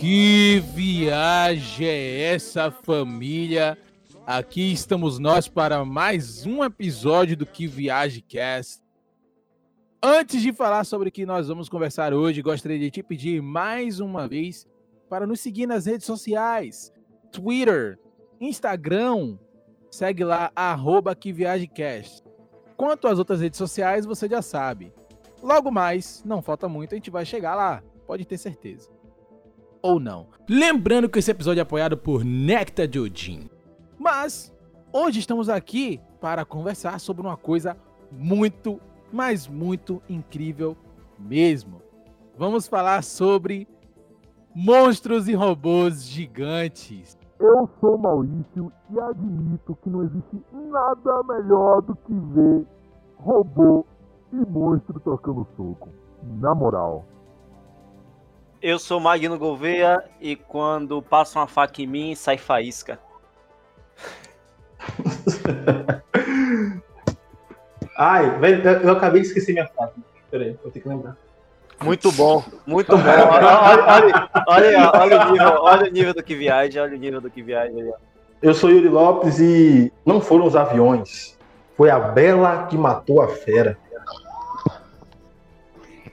Que viagem é essa, família? Aqui estamos nós para mais um episódio do Que Viagem Cast. Antes de falar sobre o que nós vamos conversar hoje, gostaria de te pedir mais uma vez para nos seguir nas redes sociais: Twitter, Instagram, segue lá, arroba Que Viagem Cast. Quanto às outras redes sociais, você já sabe. Logo mais, não falta muito, a gente vai chegar lá, pode ter certeza. Ou não. Lembrando que esse episódio é apoiado por Nectar Jojin. Mas hoje estamos aqui para conversar sobre uma coisa muito, mas muito incrível mesmo. Vamos falar sobre monstros e robôs gigantes. Eu sou Maurício e admito que não existe nada melhor do que ver robô e monstro tocando soco. Na moral. Eu sou Magno Gouveia e quando passa uma faca em mim, sai faísca. Ai, velho, eu, acabei de esquecer minha frase. Peraí, vou ter que lembrar. Muito bom, muito bom. Olha, olha, olha, olha o nível, olha o nível do que viagem, olha o nível do que viagem. aí, ó. Eu sou Yuri Lopes e não foram os aviões. Foi a Bela que matou a fera.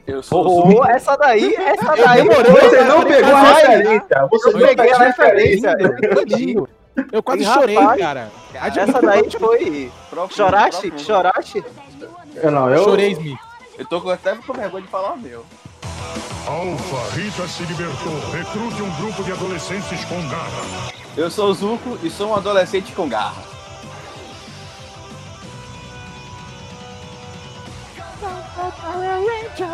Eu sou Oh, essa daí, essa daí. Você não pegou a referência. Você Eu não peguei pegou a referência. Eu quase Ih, chorei, rapaz. cara. Essa daí foi. Choraste? Choraste? Eu não, eu. Chorei, Smith. Eu tô com- até com vergonha de falar o meu. Alfa, Rita se libertou. Recrute um grupo de adolescentes com garra. Eu sou o Zuko e sou um adolescente com garra.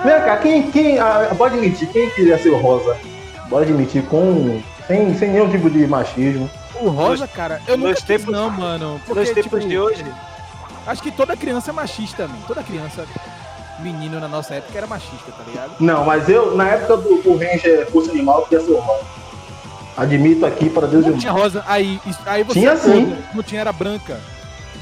Vem cá, quem. quem ah, pode admitir, quem queria ser o Rosa? Pode admitir, com. Sem, sem nenhum tipo de machismo. O Rosa, cara, eu quis tempos- não, mano. Porque, Nos tempos tipo, de hoje, Acho que toda criança é machista, mano. Toda criança, menino na nossa época, era machista, tá ligado? Não, mas eu, na época do, do Ranger Força Animal, eu queria ser o Rosa. Admito aqui para Deus e Não tinha rosa. Aí, aí você Tinha é sim. Não tinha, era branca.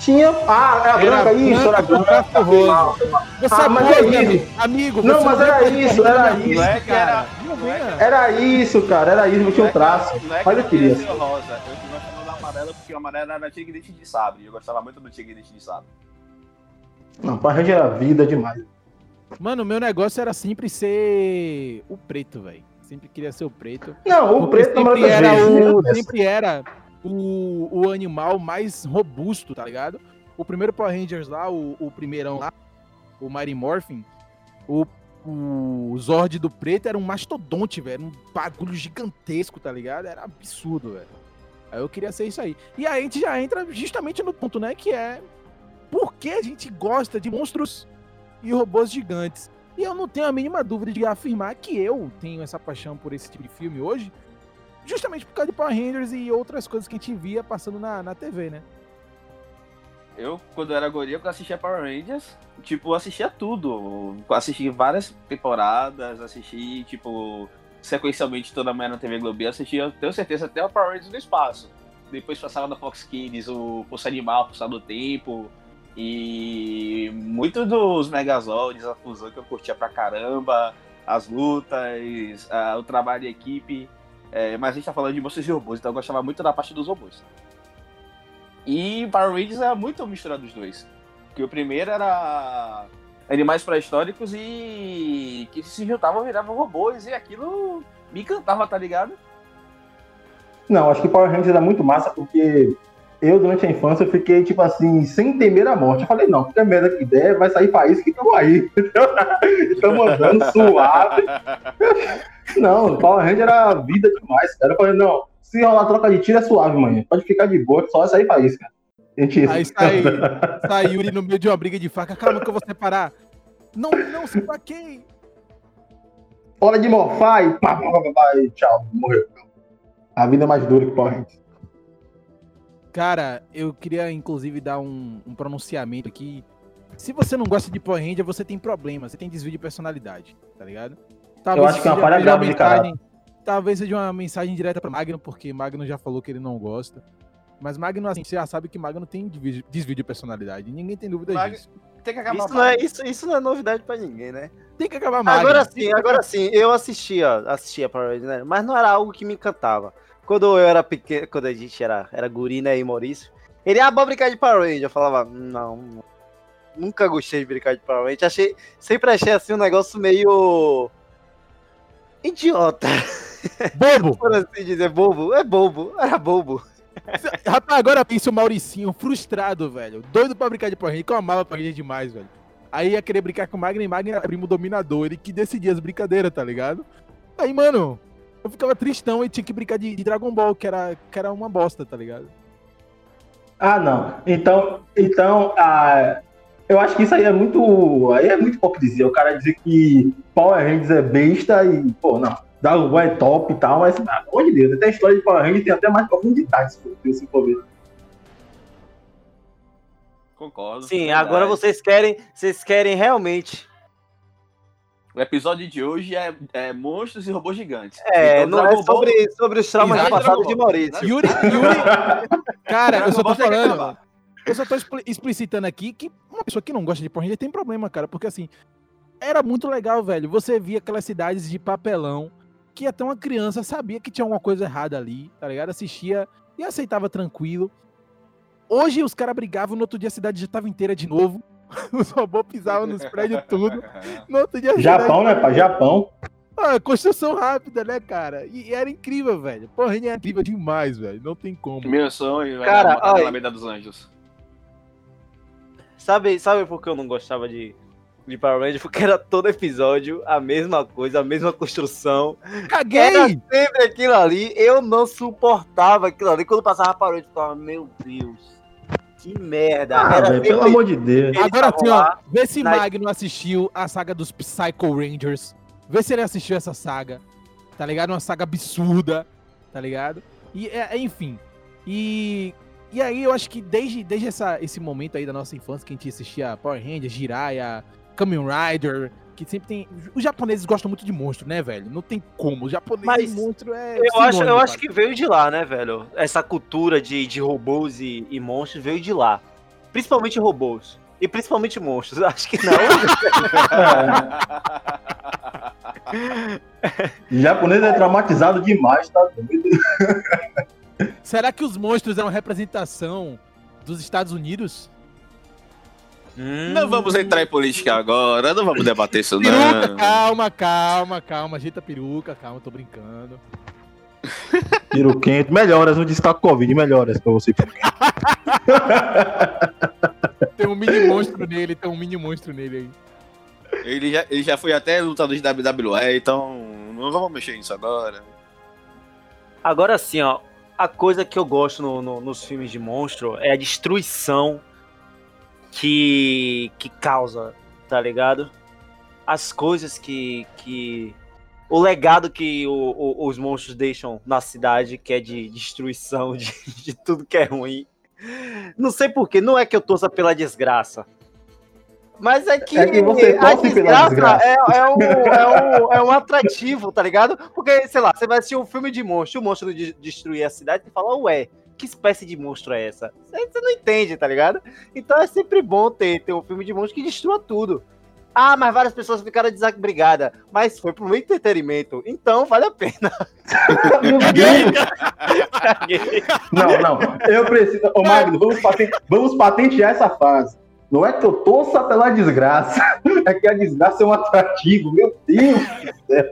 Tinha. Ah, era Era branca, isso, era branca. Você Ah, é mas podre, é isso. amigo. amigo. Não, mas vem era isso, era isso. Não é cara. era- Não não é. Era isso, cara, era isso, eu tinha um traço. Não é que eu rosa. Eu tô gostando da amarela porque o amarelo era Tigre de Sabre. Eu gostava muito do Tigre de Sabre. Não, Power era vida demais. Mano, o meu negócio era sempre ser o preto, velho. Sempre queria ser o preto. Não, o preto sempre era, o, sempre era o, o animal mais robusto, tá ligado? O primeiro Power Rangers lá, o, o primeirão lá, o Mighty Morphin, o, o Zord do preto era um mastodonte, velho. Um bagulho gigantesco, tá ligado? Era absurdo, velho. Aí eu queria ser isso aí. E aí a gente já entra justamente no ponto, né? Que é por que a gente gosta de monstros e robôs gigantes. E eu não tenho a mínima dúvida de afirmar que eu tenho essa paixão por esse tipo de filme hoje, justamente por causa de Power Rangers e outras coisas que a gente via passando na, na TV, né? Eu, quando era guri, eu assistia Power Rangers, tipo, assistia tudo. Assisti várias temporadas, assisti, tipo, sequencialmente toda manhã na TV Globo. Assistia, tenho certeza, até o Power Rangers no espaço. Depois passava na Fox Kids, o Força Animal, Força do Tempo. E muito dos Megazords, a fusão que eu curtia pra caramba, as lutas, ah, o trabalho em equipe. É, mas a gente tá falando de monstros e robôs, então eu gostava muito da parte dos robôs. E Power Rangers era muito misturado dos dois. Porque o primeiro era animais pré-históricos e que se juntavam viravam robôs e aquilo me encantava, tá ligado? Não, acho que Power Rangers era muito massa porque eu, durante a infância, fiquei, tipo assim, sem temer a morte. Eu falei, não, qualquer merda que der, vai sair faísca que estamos aí. Estamos andando suave. Não, Power Ranger era vida demais, cara. Eu falei, não, se rolar troca de tiro é suave, mãe. Pode ficar de boa, só sair faísca. Gente, Aí sai, sai Yuri no meio de uma briga de faca. Calma que eu vou separar. Não, não, se quem? hora de morfar e pá, pá, pá, pá, e tchau, morreu. A vida é mais dura que Power Rangers. Cara, eu queria inclusive dar um, um pronunciamento aqui. Se você não gosta de Power Ranger, você tem problema, você tem desvio de personalidade, tá ligado? Eu acho que é uma seja grave de mensagem- Talvez seja uma mensagem direta pra Magno, porque Magno já falou que ele não gosta. Mas Magno, assim, você já sabe que Magno tem desvio de personalidade. Ninguém tem dúvida Mag- disso. tem que acabar Isso não, é, Magno. isso, isso não é novidade pra ninguém, né? Tem que acabar mais. Agora sim, agora sim, eu assistia, assistia Power Rangers, né? Mas não era algo que me encantava. Quando eu era pequeno, quando a gente era, era guri, né, e Maurício, ele, ah, bora brincar de Power Ranger. Eu falava, não, nunca gostei de brincar de Power Ranger. Achei, sempre achei assim um negócio meio idiota, Bobo! por assim dizer, bobo. É bobo, era bobo. Rapaz, agora pensa o Mauricinho frustrado, velho. Doido pra brincar de Power Ranger, que eu amava Power Ranger demais, velho. Aí ia querer brincar com o Magno e Magno era primo dominador, ele que decidia as brincadeiras, tá ligado? Aí, mano, eu ficava tristão e tinha que brincar de, de Dragon Ball, que era, que era uma bosta, tá ligado? Ah, não. Então, então ah, eu acho que isso aí é muito. Aí é muito hipocrisia. O cara dizer que Power Rangers é besta e, pô, não. Dragon Ball é top e tal, mas, pelo amor de Deus, até a história de Power Rangers tem até mais profundidade, se for- se for ver. Concordo. Sim, verdade. agora vocês querem, vocês querem realmente. O episódio de hoje é, é monstros e robôs gigantes. É, Então, não é sobre, sobre os traumas Exato, do passado de Maurício. Yuri, Yuri. Cara, eu só tô falando. Eu só tô expli- explicitando aqui que uma pessoa que não gosta de Power Ranger tem problema, cara. Porque assim, era muito legal, velho. Você via aquelas cidades de papelão que até uma criança sabia que tinha alguma coisa errada ali, tá ligado? Assistia e aceitava tranquilo. Hoje os caras brigavam, no outro dia a cidade já tava inteira de novo. Os robôs pisavam nos prédios tudo. No outro dia a cidade- Japão, né, pá? Japão. Ah, construção rápida, né, cara? E, e era incrível, velho. Porra, é incrível demais, velho. Não tem como. Meu sonho é Cara, morar na olha- Alameda dos Anjos. Sabe, sabe por que eu não gostava de, de Power Rangers? Porque era todo episódio a mesma coisa, a mesma construção. Era Caguei! sempre aquilo ali. Eu não suportava aquilo ali. Quando passava Power Rangers, eu falava, meu Deus, que merda. Ah, era velho, pelo amor de Deus. Agora sim, ó. Vê se na- Magno assistiu a saga dos Psycho Rangers. Vê se ele assistiu essa saga. Tá ligado? Uma saga absurda. Tá ligado? E, é, enfim. E. E aí, eu acho que desde, desde essa, esse momento aí da nossa infância, que a gente assistia Power Rangers, Jiraiya, Kamen Rider, que sempre tem. Os japoneses gostam muito de monstro, né, velho? Não tem como. O japonês Mas de monstro é. Eu acho, eu acho que veio de lá, né, velho? Essa cultura de, de robôs e, e monstros veio de lá. Principalmente robôs. E principalmente monstros. Acho que não. O japonês é traumatizado demais, tá doido? Será que os monstros é uma representação dos Estados Unidos? Não vamos entrar em política agora, não vamos debater isso Peruca, não. calma, calma, calma. Ajeita a peruca, calma, tô brincando. Tiro quente. Melhoras no destaque Covid, melhoras pra você. Tem um mini monstro nele, tem um mini monstro nele aí. Ele já, ele já foi até lutador de WWE, então não vamos mexer nisso agora. Agora sim, ó. A coisa que eu gosto no- no- nos filmes de monstro é a destruição que, que causa, tá ligado? As coisas que. que o legado que o- o- os monstros deixam na cidade, que é de destruição de, de tudo que é ruim. Não sei porquê, não é que eu torça pela desgraça. Mas é que, É que você a pela desgraça. É, é um, é, um, é um atrativo, tá ligado? Porque, sei lá, você vai assistir um filme de monstro, o monstro de- destruir a cidade e fala, ué, que espécie de monstro é essa? Você não entende, tá ligado? Então é sempre bom ter, ter um filme de monstro que destrua tudo. Ah, mas várias pessoas ficaram desabrigadas. Mas foi pro meu entretenimento. Então vale a pena. Não, não. Eu preciso. Ô, Magno, vamos, paten- vamos patentear essa frase. Não é que eu torça pela desgraça, é que a desgraça é um atrativo. Meu Deus do céu.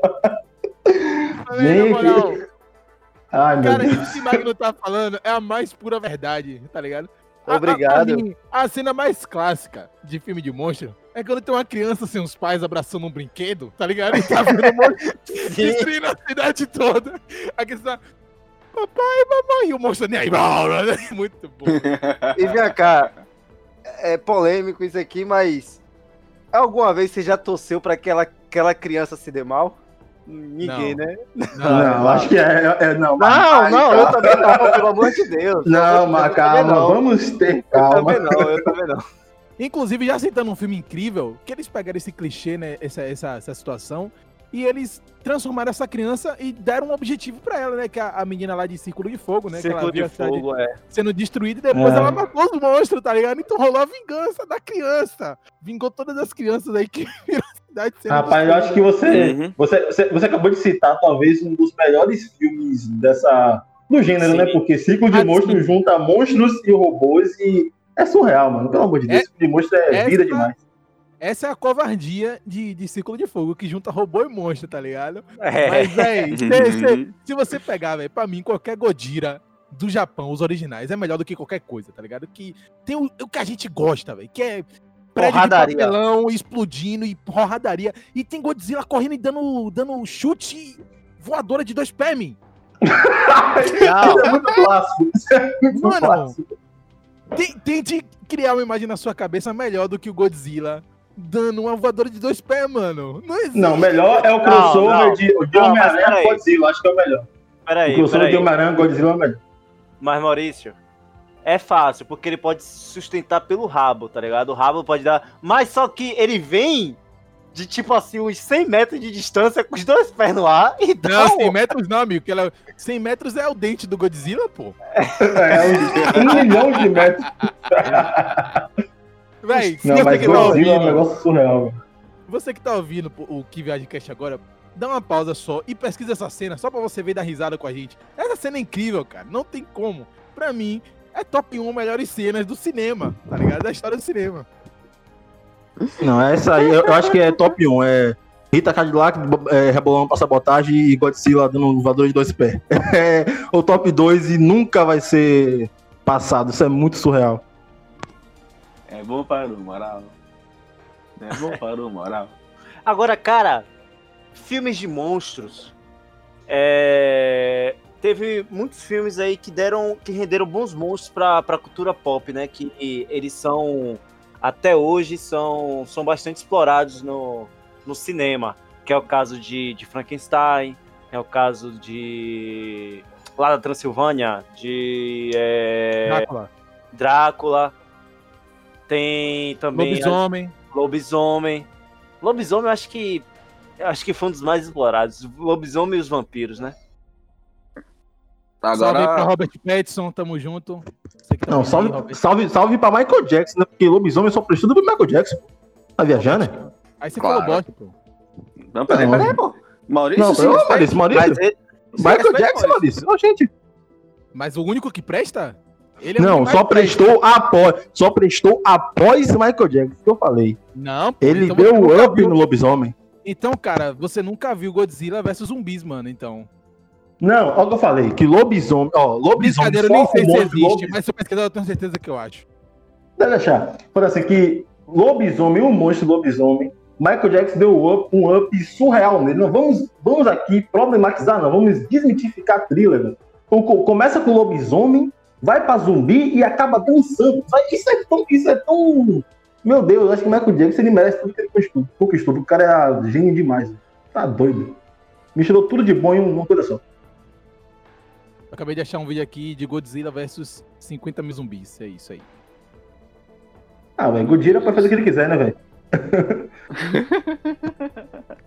Moral, Ai, meu cara, isso que o Magno tá falando é a mais pura verdade, tá ligado? A- a- Obrigado. pra mim, A, cena mais clássica de filme de monstro é quando tem uma criança sem os pais abraçando um brinquedo, tá ligado? E tá vendo um monstro destruindo a cidade toda. A criança tá, papai, mamãe, e o monstro nem aí. Muito bom. E vem cá, é polêmico isso aqui, mas alguma vez você já torceu pra aquela, aquela criança se dê mal? Ninguém, Não. né? Não, acho que é. é- não, Não, mas- não, eu também não, pelo amor de Deus. Não, Eu mas calma, não. vamos ter Eu calma. também não, eu também não. Inclusive, já citando um filme incrível, que eles pegaram esse clichê, né? Essa, essa, essa situação. E eles transformaram essa criança e deram um objetivo pra ela, né? Que é a, a menina lá de Círculo de Fogo, né? que ela Círculo de a fogo, é. sendo destruída e depois É. ela matou os monstros, tá ligado? Então rolou a vingança da criança. Vingou todas as crianças aí que viram a cidade sendo Rapaz, eu acho que você, Uhum. você, você, você acabou de citar talvez um dos melhores filmes dessa do gênero, Sim. né? Porque Ciclo de Ah, Monstros sim. junta monstros e robôs e é surreal, mano. Pelo amor de Deus, É- Ciclo de Monstros é essa- vida demais. Essa é a covardia de, de Círculo de Fogo, que junta robô e monstro, tá ligado? É. Mas, véi, se, se- Uhum. se você pegar, velho, pra mim, qualquer Godira do Japão, os originais, é melhor do que qualquer coisa, tá ligado? Que tem o, o que a gente gosta, velho, que é prédio Porradaria. de papelão explodindo e porradaria. E tem Godzilla correndo e dando, dando chute voadora de dois pés, Isso é muito clássico. Isso é muito Mano, clássico. Tente criar uma imagem na sua cabeça melhor do que o Godzilla dando uma voadora de dois pés, mano. Não existe. Não, melhor é o crossover não. de, de Não, mas Homem-Aranha e Godzilla, acho que é o melhor. o peraí, crossover de. Homem-Aranha e Godzilla é o melhor. Mas, Maurício, é fácil, porque ele pode se sustentar pelo rabo, tá ligado? O rabo pode dar. Mas só que ele vem de tipo assim, uns 100 metros de distância com os dois pés no ar e dá Não, um- 100 metros não, amigo. Que ela, 100 metros é o dente do Godzilla, pô. É, um, um milhão de metros. Véi, Não, você que tá é um ouvindo, negócio surreal. velho. você que tá ouvindo o Que Viagem Cast agora, dá uma pausa só e pesquisa essa cena, só pra você ver dar risada com a gente. Essa cena é incrível, cara. Não tem como. Pra mim, é top 1 melhores cenas do cinema, tá ligado? Da história do cinema. Não, essa aí eu, eu acho que é top 1. É Rita Cadillac é, rebolando pra sabotagem e Godzilla dando um voador de dois pés. É o top 2 e nunca vai ser passado. Isso é muito surreal. É bom para o moral. É bom para o moral. Agora, cara, filmes de monstros. é, Teve muitos filmes aí que deram, que renderam bons monstros pra, pra cultura pop, né? Que eles são, até hoje, são, são bastante explorados no, no cinema. Que é o caso de, de Frankenstein, é o caso de. Lá da Transilvânia, de é, Drácula, Drácula. Tem também. lobisomem. Lobisomem. Lobisomem, eu acho que. Eu acho que foi um dos mais explorados. Lobisomem e os vampiros, né? Salve aí pra Agora, Robert Pattinson, tamo junto. Tá Não, ouvindo aí, salve, salve, salve pra Michael Jackson, né? Porque lobisomem só prestou pro Michael Jackson. Tá viajando, né? Aí você Claro. falou bosta, pô. não, peraí, peraí, pô. Maurício, Não. Maurício, Maurício. Mas ele- Michael Jackson, Maurício. Ô, gente. Mas o único que presta? Ele é o Não, só prestou após. Só prestou após Michael Jackson, que eu falei. Não, pô, Ele então deu up viu- no lobisomem. Então, cara, você nunca viu Godzilla versus zumbis, mano, então. Não, olha o que eu falei. Que lobisomem, ó, lobisomem Brincadeira, eu nem sei se existe, lobisomem. mas se eu pesquisar, eu tenho certeza que eu acho. Deixa eu deixar. Por assim, que lobisomem, o monstro lobisomem, Michael Jackson deu up- um up surreal nele. Não vamos, vamos aqui problematizar, não. Vamos desmitificar thriller. O co- Começa com lobisomem, vai pra zumbi e acaba dançando. Isso é tão. Isso é tão... Meu Deus, eu acho que o Michael Jackson ele merece tudo que ele conquistou. conquistou. O cara é gênio demais. né? Tá doido. Misturou tudo de bom em uma coisa só. Eu acabei de achar um vídeo aqui de Godzilla versus 50 mil zumbis. É isso aí. Ah, velho, Godzilla pode fazer o que ele quiser, né, velho?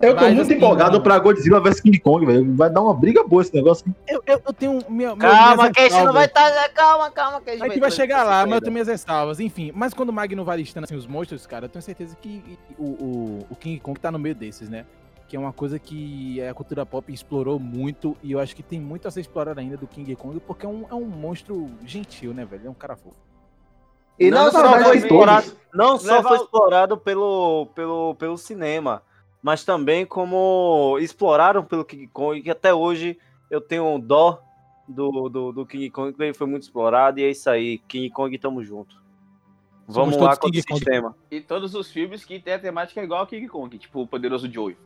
Eu tô Mas, muito assim, empolgado mano. pra Godzilla vs King Kong, velho. Vai dar uma briga boa esse negócio. Eu, eu, eu tenho. Minha, Calma, que a gente não vai estar. Calma, calma, que a gente gente vai chegar lá, mas eu tenho minhas ressalvas. Enfim, mas quando o Magno vai listando assim, os monstros, cara, eu tenho certeza que o, o, o King Kong tá no meio desses, né? Que é uma coisa que a cultura pop explorou muito e eu acho que tem muito a ser explorado ainda do King Kong, porque é um, é um monstro gentil, né, velho? É um cara fofo. E não, Não, só foi explorado, não só Leva foi o- explorado pelo, pelo, pelo cinema, mas também como exploraram pelo King Kong, que até hoje eu tenho um dó do, do, do King Kong, que ele foi muito explorado, e é isso aí, King Kong, tamo junto. Vamos Somos lá com o King Kong. sistema. E todos os filmes que tem a temática igual ao King Kong, tipo o Poderoso Joey.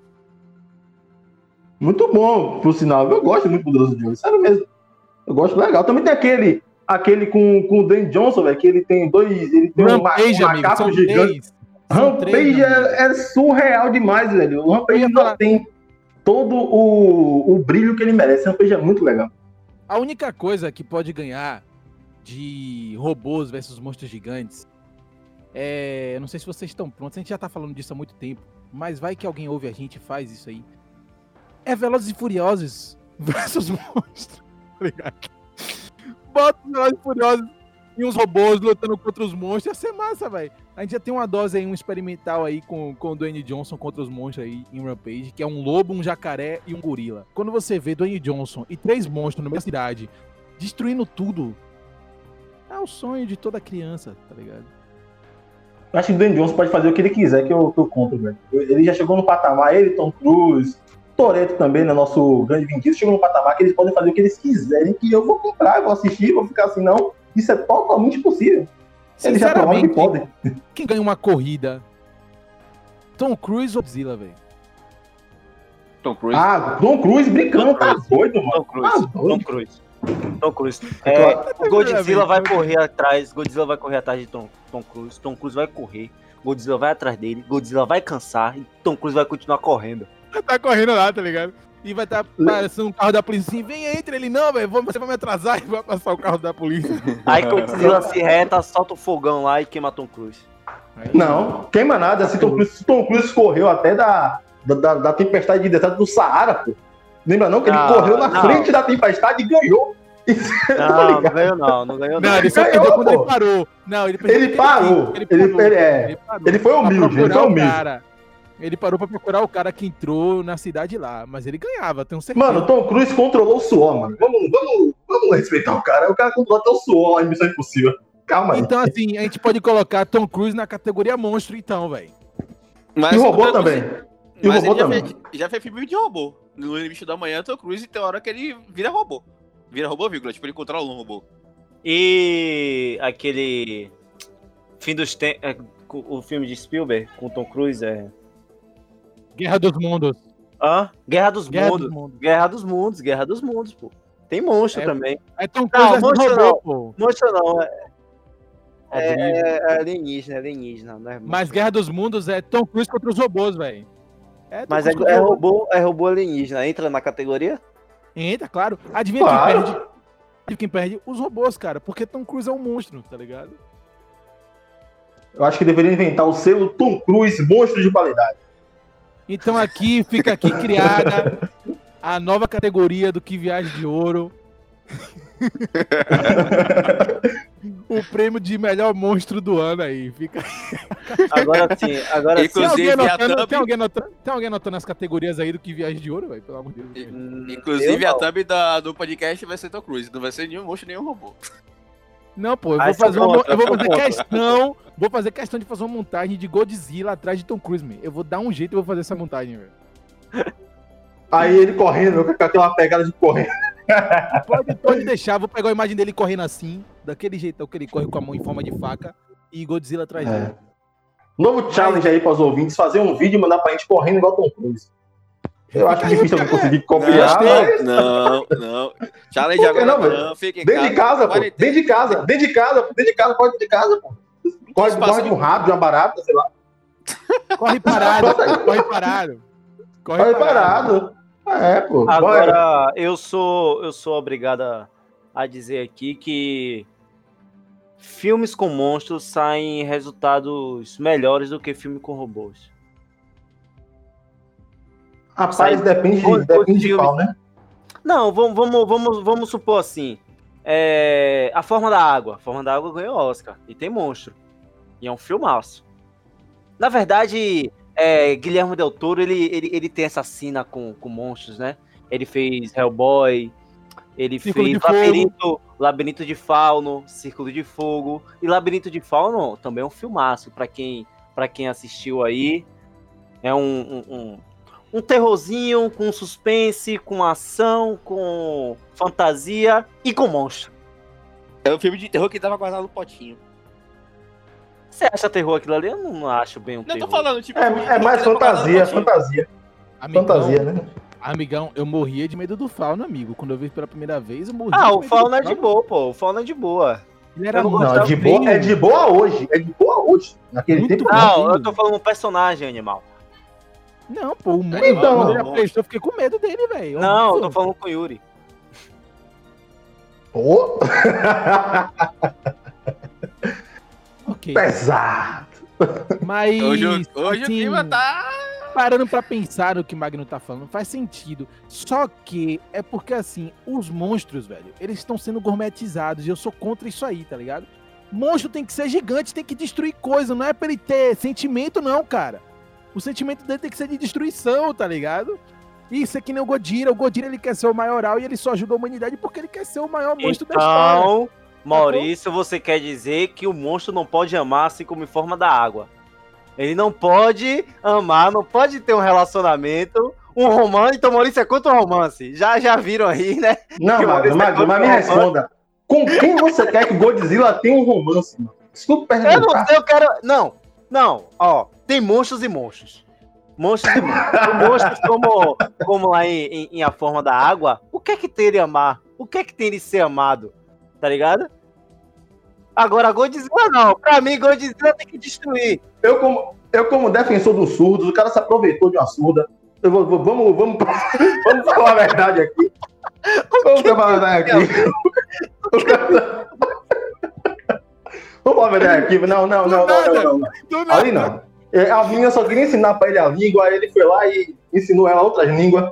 Muito bom, por sinal. Eu gosto muito do Poderoso Joey, sério mesmo. Eu gosto legal. Também tem aquele, aquele com, com o Dan Johnson, velho, que ele tem dois. Ele tem um, Rampage, um amigo, macaco são gigante. três. Três, Rampage amigo. é, é surreal demais, velho. O Rampage não tem todo o, o brilho que ele merece. O Rampage é muito legal. A única coisa que pode ganhar de robôs versus monstros gigantes é. eu Não sei se vocês estão prontos, a gente já tá falando disso há muito tempo, mas vai que alguém ouve a gente e faz isso aí. é Velozes e Furiosos versus monstros, tá ligado? Bota os Velozes Furiosos e uns robôs lutando contra os monstros, ia ser massa, velho. A gente já tem uma dose aí, um experimental aí com, com o Dwayne Johnson contra os monstros aí em Rampage, que é um lobo, um jacaré e um gorila. Quando você vê Dwayne Johnson e três monstros na mesma cidade, destruindo tudo, é o sonho de toda criança, tá ligado? Eu acho que o Dwayne Johnson pode fazer o que ele quiser, que eu, que eu compro, velho. Ele já chegou no patamar, ele, Tom Cruise, Toreto também, né, nosso grande Vin Diesel, chegou no patamar que eles podem fazer o que eles quiserem, que eu vou comprar, eu vou assistir, vou ficar assim, não. Isso é totalmente possível. Eles já provaram que Sinceramente, podem. quem ganha uma corrida? Tom Cruise ou Godzilla, velho? Tom Cruise. Ah, Tom Cruise brincando, tá doido, mano. Tom Cruise. Tá Tom. Cruise. Tom Cruise. É, o Godzilla vai correr atrás. Godzilla vai correr atrás de Tom, Tom Cruise. Tom Cruise vai correr. Godzilla vai atrás dele. Godzilla vai cansar. E Tom Cruise vai continuar correndo. Tá correndo lá, tá ligado? E vai estar parecendo um carro da polícia assim, vem entre ele, não, velho, você vai me atrasar e vai passar o carro da polícia. Aí Godzilla se reta, solta o fogão lá e queima Tom Cruise. Aí- Não, queima nada. Se Tom Cruise, se Tom Cruise correu até da, da, da- tempestade de deserto do Saara, pô. Lembra não que ele Não, correu na não. frente da tempestade e ganhou. Tá Não, não ligado? ganhou não, não ganhou não. Não, ele só Ganhou, perdeu quando pô. ele parou. Não, ele Ele porque parou. Ele- ele é- parou ele foi humilde, ele foi humilde. Cara. Ele parou pra procurar o cara que entrou na cidade lá, mas ele ganhava, tenho certeza. Mano, Tom Cruise controlou o suor, mano. Vamos, vamos, vamos respeitar o cara. O cara controlou até o suor lá em Missão Impossível. Calma aí. Então, assim, a gente pode colocar Tom Cruise na categoria monstro, então, velho. E o robô também. E o Mas robô ele já também. fez, já fez filme de robô. No Limite da Manhã, Tom Cruise tem hora que ele vira robô. Vira robô, vírgula. Tipo, ele controla um robô. E aquele. Fim dos tempos. O filme de Spielberg com Tom Cruise é. Guerra dos Mundos. Hã? Guerra dos Guerra Mundos. dos Mundos. Guerra dos Mundos, Guerra dos Mundos, pô. Tem monstro É, também. É Tom Cruise Não, monstro robô, não. pô. Monstro não, é, Óbvio. é, é alienígena, é alienígena, não é monstro. Mas Guerra dos Mundos é Tom Cruise contra os robôs, velho. É Mas é, é robô, é robô alienígena. Entra na categoria? Entra, claro. Adivinha Claro. quem perde? Adivinha quem perde? Os robôs, cara. Porque Tom Cruise é um monstro, tá ligado? Eu acho que deveria inventar o selo Tom Cruise, monstro de qualidade. Então aqui, fica aqui criada a nova categoria do Que Viagem de Ouro. o prêmio de melhor monstro do ano aí. Fica... Agora sim, agora sim. Tem alguém, Inclusive, a anotando, thumb- tem, alguém anotando, tem alguém anotando as categorias aí do Que Viagem de Ouro, velho? Pelo amor de Deus. Hum, Inclusive, a thumb da, do podcast vai ser Tom Cruise. Não vai ser nenhum monstro, nenhum robô. Não, pô, eu vou fazer, uma, eu vou fazer questão. Vou fazer questão de fazer uma montagem de Godzilla atrás de Tom Cruise, man. Eu vou dar um jeito e vou fazer essa montagem, velho. Aí ele correndo, com aquela pegada de correr. Pode, pode deixar, vou pegar a imagem dele correndo assim, daquele jeitão que ele corre com a mão em forma de faca e Godzilla atrás dele. É. Novo challenge aí para os ouvintes, fazer um vídeo e mandar pra gente correndo igual Tom Cruise. Eu acho difícil eu conseguir copiar, mas Não, não, não. Challenge agora não, não, fica em dentro de casa, pô. Dentro de casa, dentro de casa, dentro de casa, corre dentro de casa, pô. Corre, corre de um rato, de uma barata, sei lá. Corre parado, pô, corre parado. Corre parado. É, pô. Corre. Agora, eu sou, eu sou obrigado a, a dizer aqui que filmes com monstros saem resultados melhores do que filme com robôs. Rapaz, depende, Os- os depende de qual, né? Não, vamos, vamos, vamos, vamos supor assim. É, a Forma da Água. A Forma da Água ganhou Oscar. E tem monstro. E é um filmaço. Na verdade, é, Guilherme Del Toro, ele, ele, ele tem essa cena com, com monstros, né? Ele fez Hellboy, ele Círculo fez de Fogo. Labirinto, Labirinto de Fauno, Círculo de Fogo. E Labirinto de Fauno também é um filmaço, pra quem, pra quem assistiu aí. É um, um, um, um terrorzinho com suspense, com ação, com fantasia e com monstro. É um filme de terror que tava guardado no potinho. Você acha terror aquilo ali? Eu não acho bem um Não, terror. tô falando, tipo. É, é mais fantasia, potinho. fantasia. Amigão, Fantasia, né? amigão, eu morria de medo do Fauno, amigo. Quando eu vi pela primeira vez, eu morria Ah, de o medo Fauna do é de boa, pô. O Fauna é de boa. Ele era não Não, é de, boa, é de boa hoje. É de boa hoje. Naquele Muito tempo. não. Não, eu tô falando um personagem animal. Não, pô, o monstro. Então. quando ele eu fiquei com medo dele, velho. Não, eu tô falando com o Yuri. Pô, Ok. pesado. Mas. Hoje, o- hoje o assim, clima tá. parando pra pensar no que o Magno tá falando, faz sentido. Só que é porque, assim, os monstros, velho, eles estão sendo gourmetizados e eu sou contra isso aí, tá ligado? Monstro tem que ser gigante, tem que destruir coisa, não é pra ele ter sentimento, não, cara. O sentimento dele tem que ser de destruição, tá ligado? Isso é que nem o Godira. O Godira ele quer ser o maioral e ele só ajuda a humanidade porque ele quer ser o maior monstro da história. Então, Maurício, você quer dizer que o monstro não pode amar assim como em forma da água. Ele não pode amar, não pode ter um relacionamento, um romance. Então, Maurício é contra o romance. Já, já viram aí, né? Não, Magno, você mas me responda. Com quem você quer que Godzilla tenha um romance, mano? Desculpa Eu perguntar. não sei, eu quero. Não, não, ó. Tem monstros e monstros. Monstros e monstros. monstros como, como lá em, em- em A Forma da Água. O que é que tem ele amar? O que é que tem ele ser amado? Tá ligado? Agora, Godzilla não. Pra mim, Godzilla tem que destruir. Eu como, eu, como defensor dos surdos, o cara se aproveitou de uma surda. Eu vou, vou- vamos, vamos, vamos falar a verdade aqui. Vamos falar a verdade aqui. O cara- Vamos falar a verdade aqui. Não, não, não, não, não, não. Ali não. É, A menina só queria ensinar pra ele a língua, aí ele foi lá e ensinou ela outras línguas.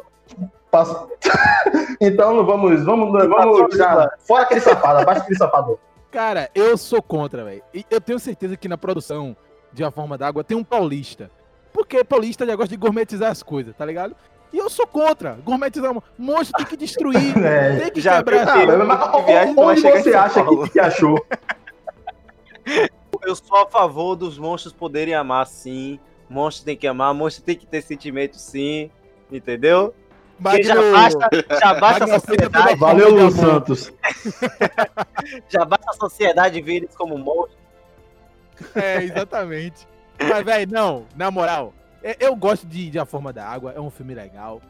Passa- Então vamos, vamos, vamos tirar. Fora aquele safado, abaixo aquele safado. Cara, eu sou contra, velho. Eu tenho certeza que na produção de A Forma d'Água tem um paulista. Porque paulista já gosta de gourmetizar as coisas, tá ligado? E eu sou contra. Gourmetizar. um Monstro tem que destruir. É. Tem que Já quebrar. Tem mas, mas que viagem não vai onde você acha que, que achou? Eu sou a favor dos monstros poderem amar, sim. Monstro tem que amar, monstro tem que ter sentimento, sim. Entendeu? Porque já Magno- basta, já basta a Magno sociedade, Valeu, Lu. Santos. já basta a sociedade ver eles como monstros. É, exatamente. Mas, velho, não, na moral, é- eu gosto de, de A Forma da Água, é um filme legal.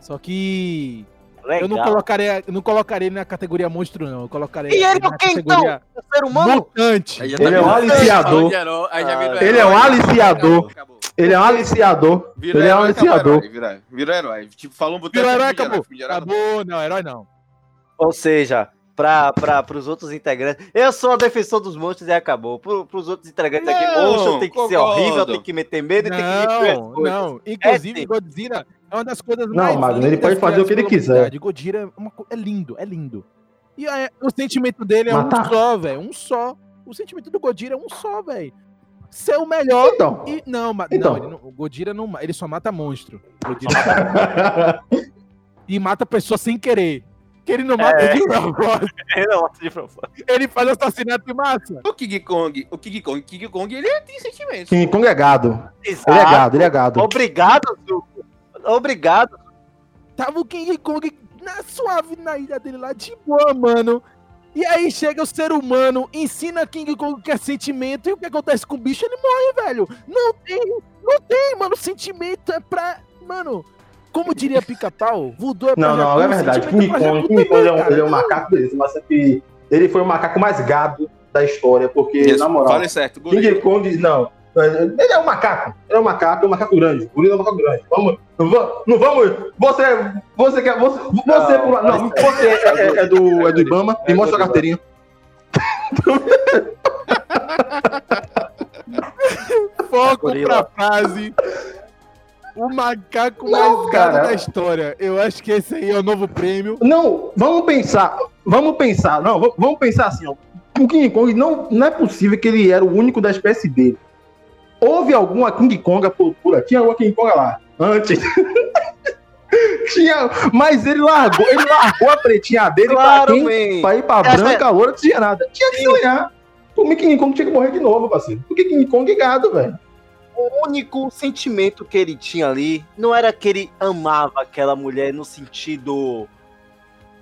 Só que Legal. eu não colocaria, não colocaria ele na categoria monstro, não. Eu colocaria E ele é na o quê, então? categoria O ser humano? mutante. Ele é um aliciador. Ele é um aliciador. Ele é um aliciador. Virou Ele é um aliciador. herói, Virou, virou herói. Tipo, falou um botão Virou herói, acabou. Acabou, não, herói não. Ou seja, para os outros integrantes. Eu sou a defensor dos monstros e acabou. Pro, pros outros integrantes aqui, Não, monstro tem que ser concordo. horrível, tem que meter medo e tem que as Não, coisas. não. Inclusive, sim. Godzilla é uma das coisas Não, mais Magno, ele pode fazer o que ele quiser. Godzilla é, uma é lindo, é lindo. E é- o sentimento dele é Matar. um só, velho. Um só. O sentimento do Godzilla é um só, velho. Ser o melhor Então. e. Não, Então. não, ele não- o Godzilla não. Ele só mata monstro. Mata- e mata pessoa sem querer. Que ele não mata de propósito. Eu não gosto de propósito. Ele faz assassinato em massa. O King Kong, o King Kong, King Kong, ele tem sentimentos. King Kong é gado. Ele é Exato. gado, ele é gado. Obrigado, Zuko. Obrigado. Tava o King Kong na suave na ilha dele lá, de boa, mano. E aí chega o ser humano, ensina King Kong que é sentimento, e o que acontece com o bicho? Ele morre, velho. Não tem, não tem, mano. Sentimento é pra. Mano, como diria pica-pau, voodoo é pra Não, não, é verdade. sentimento King Kong, King Kong é um, ele é um macaco desse, mas é que ele foi o macaco mais gado da história, porque, Isso, na moral, Fale certo, King. Kong, não. Ele é um macaco. Ele é um macaco, é um macaco grande. O gorila é um macaco grande. Vamos, não vamos, não vamos. Você, você quer. Você, você, Não, não, você é, é- é do, é do Ibama. É Me mostra do a carteirinha. Foco pra frase. O macaco Não, mais cara. gado da história. Eu acho que esse aí é o novo prêmio. Não, vamos pensar. Vamos pensar. Não, vamos pensar assim, ó. O King Kong não, não é possível que ele era o único da espécie dele. Houve alguma King Konga por, por Tinha alguma King Konga lá. Antes. tinha, mas ele largou, ele largou a pretinha dele Claro, pra, quem, pra ir pra Essa branca, loura, não tinha nada. Tinha que sonhar. O King Kong tinha que morrer de novo, parceiro. Porque King Kong é gado, velho. O único sentimento que ele tinha ali não era que ele amava aquela mulher no sentido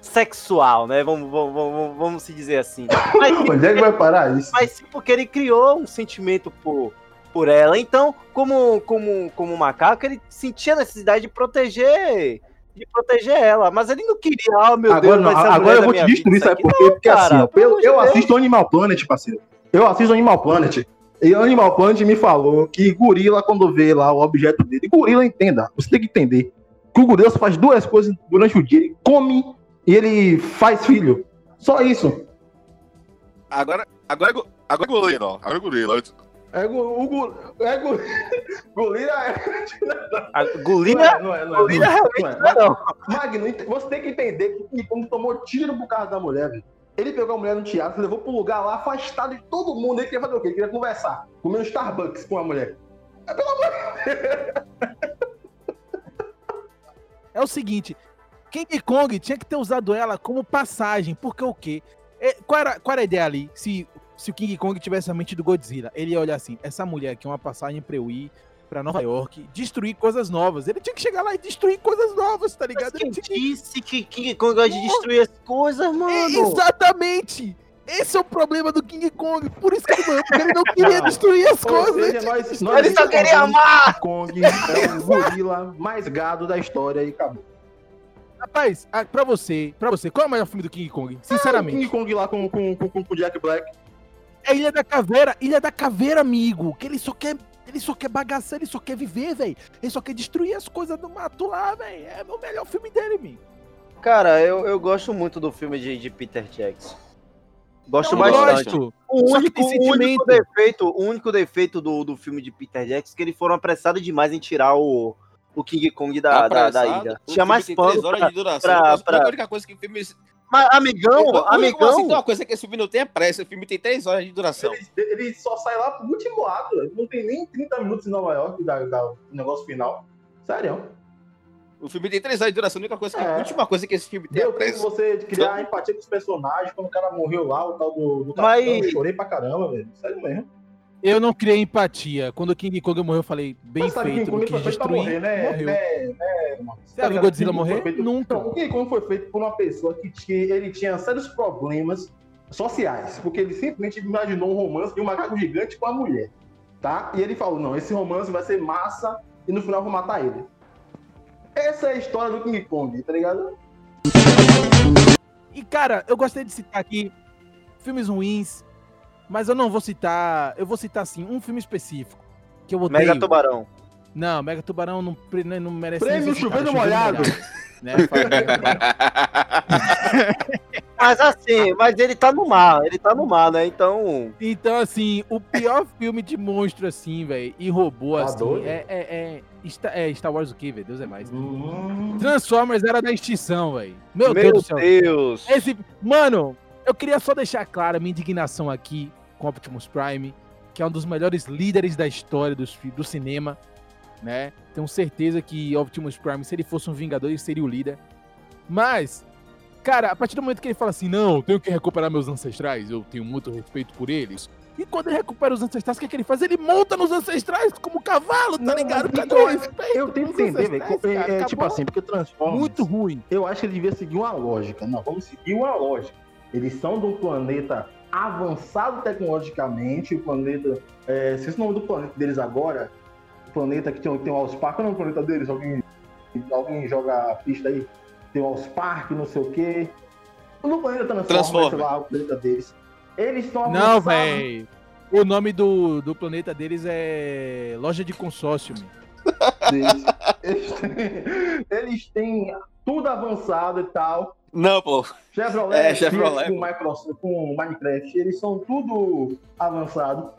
sexual, né? Vamos, vamos, vamos, vamos se dizer assim. Mas, Onde é que vai parar isso? mas sim porque ele criou um sentimento por, por ela. Então, como, como, como macaco, ele sentia a necessidade de proteger. De proteger ela, mas ele não queria, oh meu agora Deus, não, agora eu vou te destruir, vida, sabe por quê? Porque assim, cara, ó, pelo eu, Deus. assisto Animal Planet, parceiro. Eu assisto Animal Planet. E o Animal Planet me falou que gorila, quando vê lá o objeto dele, gorila entenda, você tem que entender que o gorila só faz duas coisas durante o dia: ele come e ele faz filho. Só isso. Agora, agora, é go- agora é gorila, ó. Agora é gorila. É o gu- é Gulira é. A Não Gulina, é, não é, não é. Realmente não é. não é. Magno, você tem que entender que King Kong tomou tiro por causa da mulher, velho. Ele pegou a mulher no teatro, levou pro lugar lá, afastado de todo mundo. Ele queria fazer o quê? Ele queria conversar. Comer um Starbucks com a mulher. É o seguinte, King Kong tinha que ter usado ela como passagem, porque o quê? É, qual, era, qual era a ideia ali? Se, se o King Kong tivesse a mente do Godzilla, ele ia olhar assim, essa mulher aqui é uma passagem pra eu ir pra Nova York, destruir coisas novas. Ele tinha que chegar lá e destruir coisas novas, tá Mas ligado? quem Ele tinha disse que King Kong gosta de destruir as coisas, É, mano? exatamente! Esse é o problema do King Kong, por isso que ele porque ele não queria destruir as Ou coisas. seja, nós, nós Ele só queria amar! Kong é o gorila mais gado da história e acabou. Rapaz, ah, pra você, pra você, qual é o melhor filme do King Kong? Sinceramente. King Kong lá com, com, com, com o Jack Black. É Ilha da Caveira, Ilha da Caveira, amigo. Que ele só quer. Ele só quer bagaçar, ele só quer viver, velho. Ele só quer destruir as coisas do mato lá, velho. É o melhor filme dele, amigo. Cara, eu, eu gosto muito do filme de, de Peter Jackson. Gosto Eu bastante. gosto. O único, o único defeito, o único defeito do, do filme de Peter Jackson é que eles foram apressados demais em tirar o, o King Kong da, da, da ilha. Tinha mais pano três horas pra... de duração. pra- então, pra- A única coisa que o filme. Mas, amigão, Eu- eu- amigão... Assim, tem uma coisa que esse filme não tem é pressa. O filme tem três horas de duração. Ele, ele só sai lá pro último ato. velho. Não tem nem 30 minutos em Nova York da, da- do negócio final. Sério. O filme tem três horas de duração. A única coisa que, É. a última coisa que esse filme tem é tempo de pressa. você criar empatia com os personagens. Quando o cara morreu lá, o tal do, do Mas- capitão, eu chorei pra caramba, velho. Sério mesmo. Eu não criei empatia. Quando o King Kong morreu, eu falei, bem Mas feito, não quis destruir. morrer, né? morreu. Você já viu ligado? Godzilla morrer? feito- Nunca. Não, o King Kong foi feito por uma pessoa que tinha, ele tinha sérios problemas sociais, porque ele simplesmente imaginou um romance de um macaco gigante com a mulher, tá? E ele falou, não, esse romance vai ser massa e no final eu vou matar ele. Essa é a história do King Kong, tá ligado? E, cara, eu gostaria de citar aqui filmes ruins, mas eu não vou citar. Eu vou citar, assim, um filme específico. Que eu odeio. Mega Tubarão. Não, Mega Tubarão não, pre- não merece Prêmio citado, Chuveiro Molhado. né? Mas assim, mas ele tá no mar, ele tá no mar, né? Então. Então, assim, o pior filme de monstro, assim, velho, e robô, Tá assim, doido? é, é, é, Star, é Star Wars o quê, velho? Deus é mais. Hum, Transformers era da extinção, velho. Meu, Meu, Deus do céu. Deus. Esse, mano, eu queria só deixar clara a minha indignação aqui com Optimus Prime, que é um dos melhores líderes da história fi- do cinema, né? Tenho certeza que Optimus Prime, se ele fosse um Vingador, ele seria o líder. Mas, cara, a partir do momento que ele fala assim, não, eu tenho que recuperar meus ancestrais, eu tenho muito respeito por eles. E quando ele recupera os ancestrais, o que, é que ele faz? Ele monta nos ancestrais como cavalo, tá Não, ligado? Cadê o respeito? Eu tenho que entender, velho. É, é, tipo assim, porque Transformers. Muito ruim. Eu acho que ele devia seguir uma lógica. Não, vamos seguir uma lógica. Eles são de um planeta avançado tecnologicamente. O planeta. É, se esse nome do planeta deles agora, o planeta que tem, tem o Allspark, qual é o nome do planeta deles? Alguém, alguém joga a pista aí? Tem o Allspark, não sei o quê. No planeta Transformers, Transformers. sei lá, o planeta deles. Eles estão Não, velho. O nome do, do planeta deles é Loja de Consórcio. meu. deles. Eles têm, eles têm tudo avançado e tal. Não, pô. Chevrolet, É, Chevrolet, com. Microsoft, com Minecraft, eles são tudo avançado.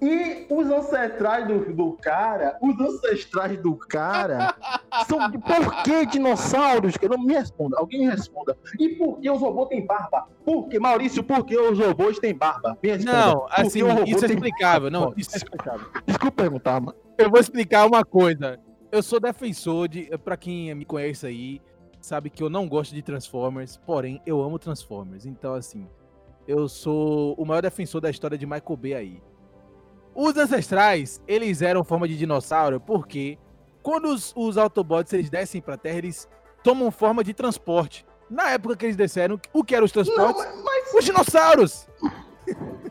E os ancestrais do, do cara, os ancestrais do cara são. Por que dinossauros? Que não me responda, alguém me responda. E por que os robôs têm barba? Por que, Maurício, por que os robôs têm barba? Me responda. Não, assim, o robô isso é explicável. Não, isso é explicável. Desculpa perguntar, mano. Eu vou explicar uma coisa. Eu sou defensor de. Pra quem me conhece aí, sabe que eu não gosto de Transformers, porém eu amo Transformers. Então, assim, eu sou o maior defensor da história de Michael Bay aí. Os ancestrais, eles eram forma de dinossauro porque quando os, os Autobots eles descem pra Terra, eles tomam forma de transporte. Na época que eles desceram, o que eram os Não, transportes? mas, mas Os dinossauros!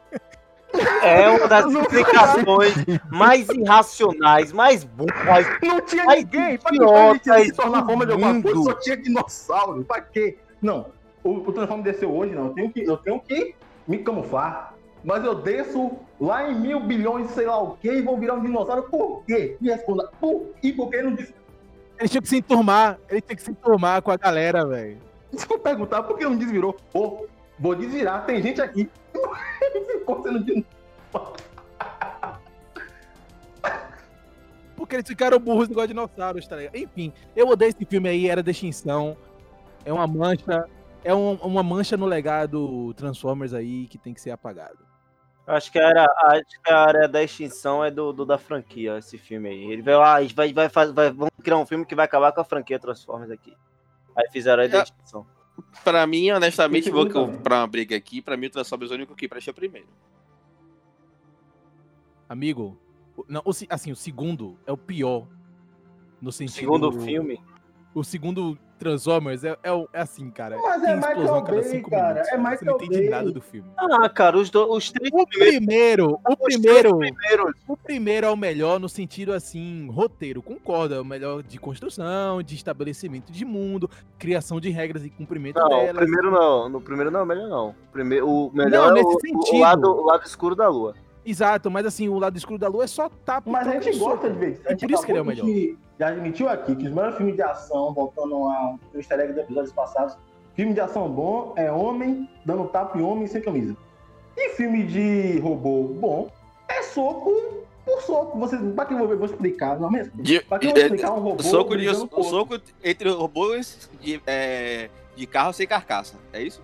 É uma das explicações mais irracionais, mais burras. Não tinha Ai, ninguém. Pra que ele tinha se tornar forma de alguma mundo. coisa? Só tinha dinossauro. Pra quê? Não. O, o Transform desceu hoje, não. Eu tenho, que, eu tenho que me camuflar. Mas eu desço lá em mil bilhões, sei lá o quê, e vou virar um dinossauro. Por quê? Me responda. Por e por que não disse? Eles tinham que se enturmar. Eles tinham que se enturmar com a galera, velho. Se eu perguntar, por que não desvirou? Pô, vou desvirar. Tem gente aqui. Ficou sendo dinossauro. Porque eles ficaram burros igual dinossauros, tá ligado? Enfim, eu odeio esse filme aí, Era da Extinção. É uma mancha. É um- uma mancha no legado Transformers aí que tem que ser apagado. Acho que, era, acho que a área da extinção é do, do- da franquia, esse filme aí. Ele veio, a gente vai, vai, faz- vai, vamos criar um filme que vai acabar com a franquia Transformers aqui. Aí fizeram a área da É. extinção. Pra mim, honestamente, vou também. pra uma briga aqui. Pra mim, o Transformers é o único que presta primeiro. Amigo, o- não, o assim, o segundo é o pior. No O sentido. segundo filme. O segundo Transformers é, é, o- é assim, cara. Mas tem é Michael explosão a cada Bay, cinco cara, minutos. é Você não entende Bay. nada do filme. Ah, cara, os, do, os três O primeiro, o primeiro, o primeiro é o melhor no sentido assim, roteiro, concordo, é o melhor de construção, de estabelecimento de mundo, criação de regras e cumprimento Não, o delas. primeiro não. No primeiro não, melhor não. Primeiro, o melhor Não, é nesse o, o, sentido. lado, o lado escuro da lua. Exato, mas assim, o lado escuro da lua é só tapa. Mas a gente gosta de ver gente por isso que ele é o melhor. de- Já admitiu aqui que os melhores filmes de ação, voltando ao easter egg dos episódios passados, filme de ação bom é homem dando tapa em homem sem camisa. E filme de robô bom é soco por soco. Você, pra que eu vou, vou explicar? Não é mesmo? De- Pra que eu vou é, explicar um robô soco, de, soco entre robôs de, é, de carro sem carcaça. É isso?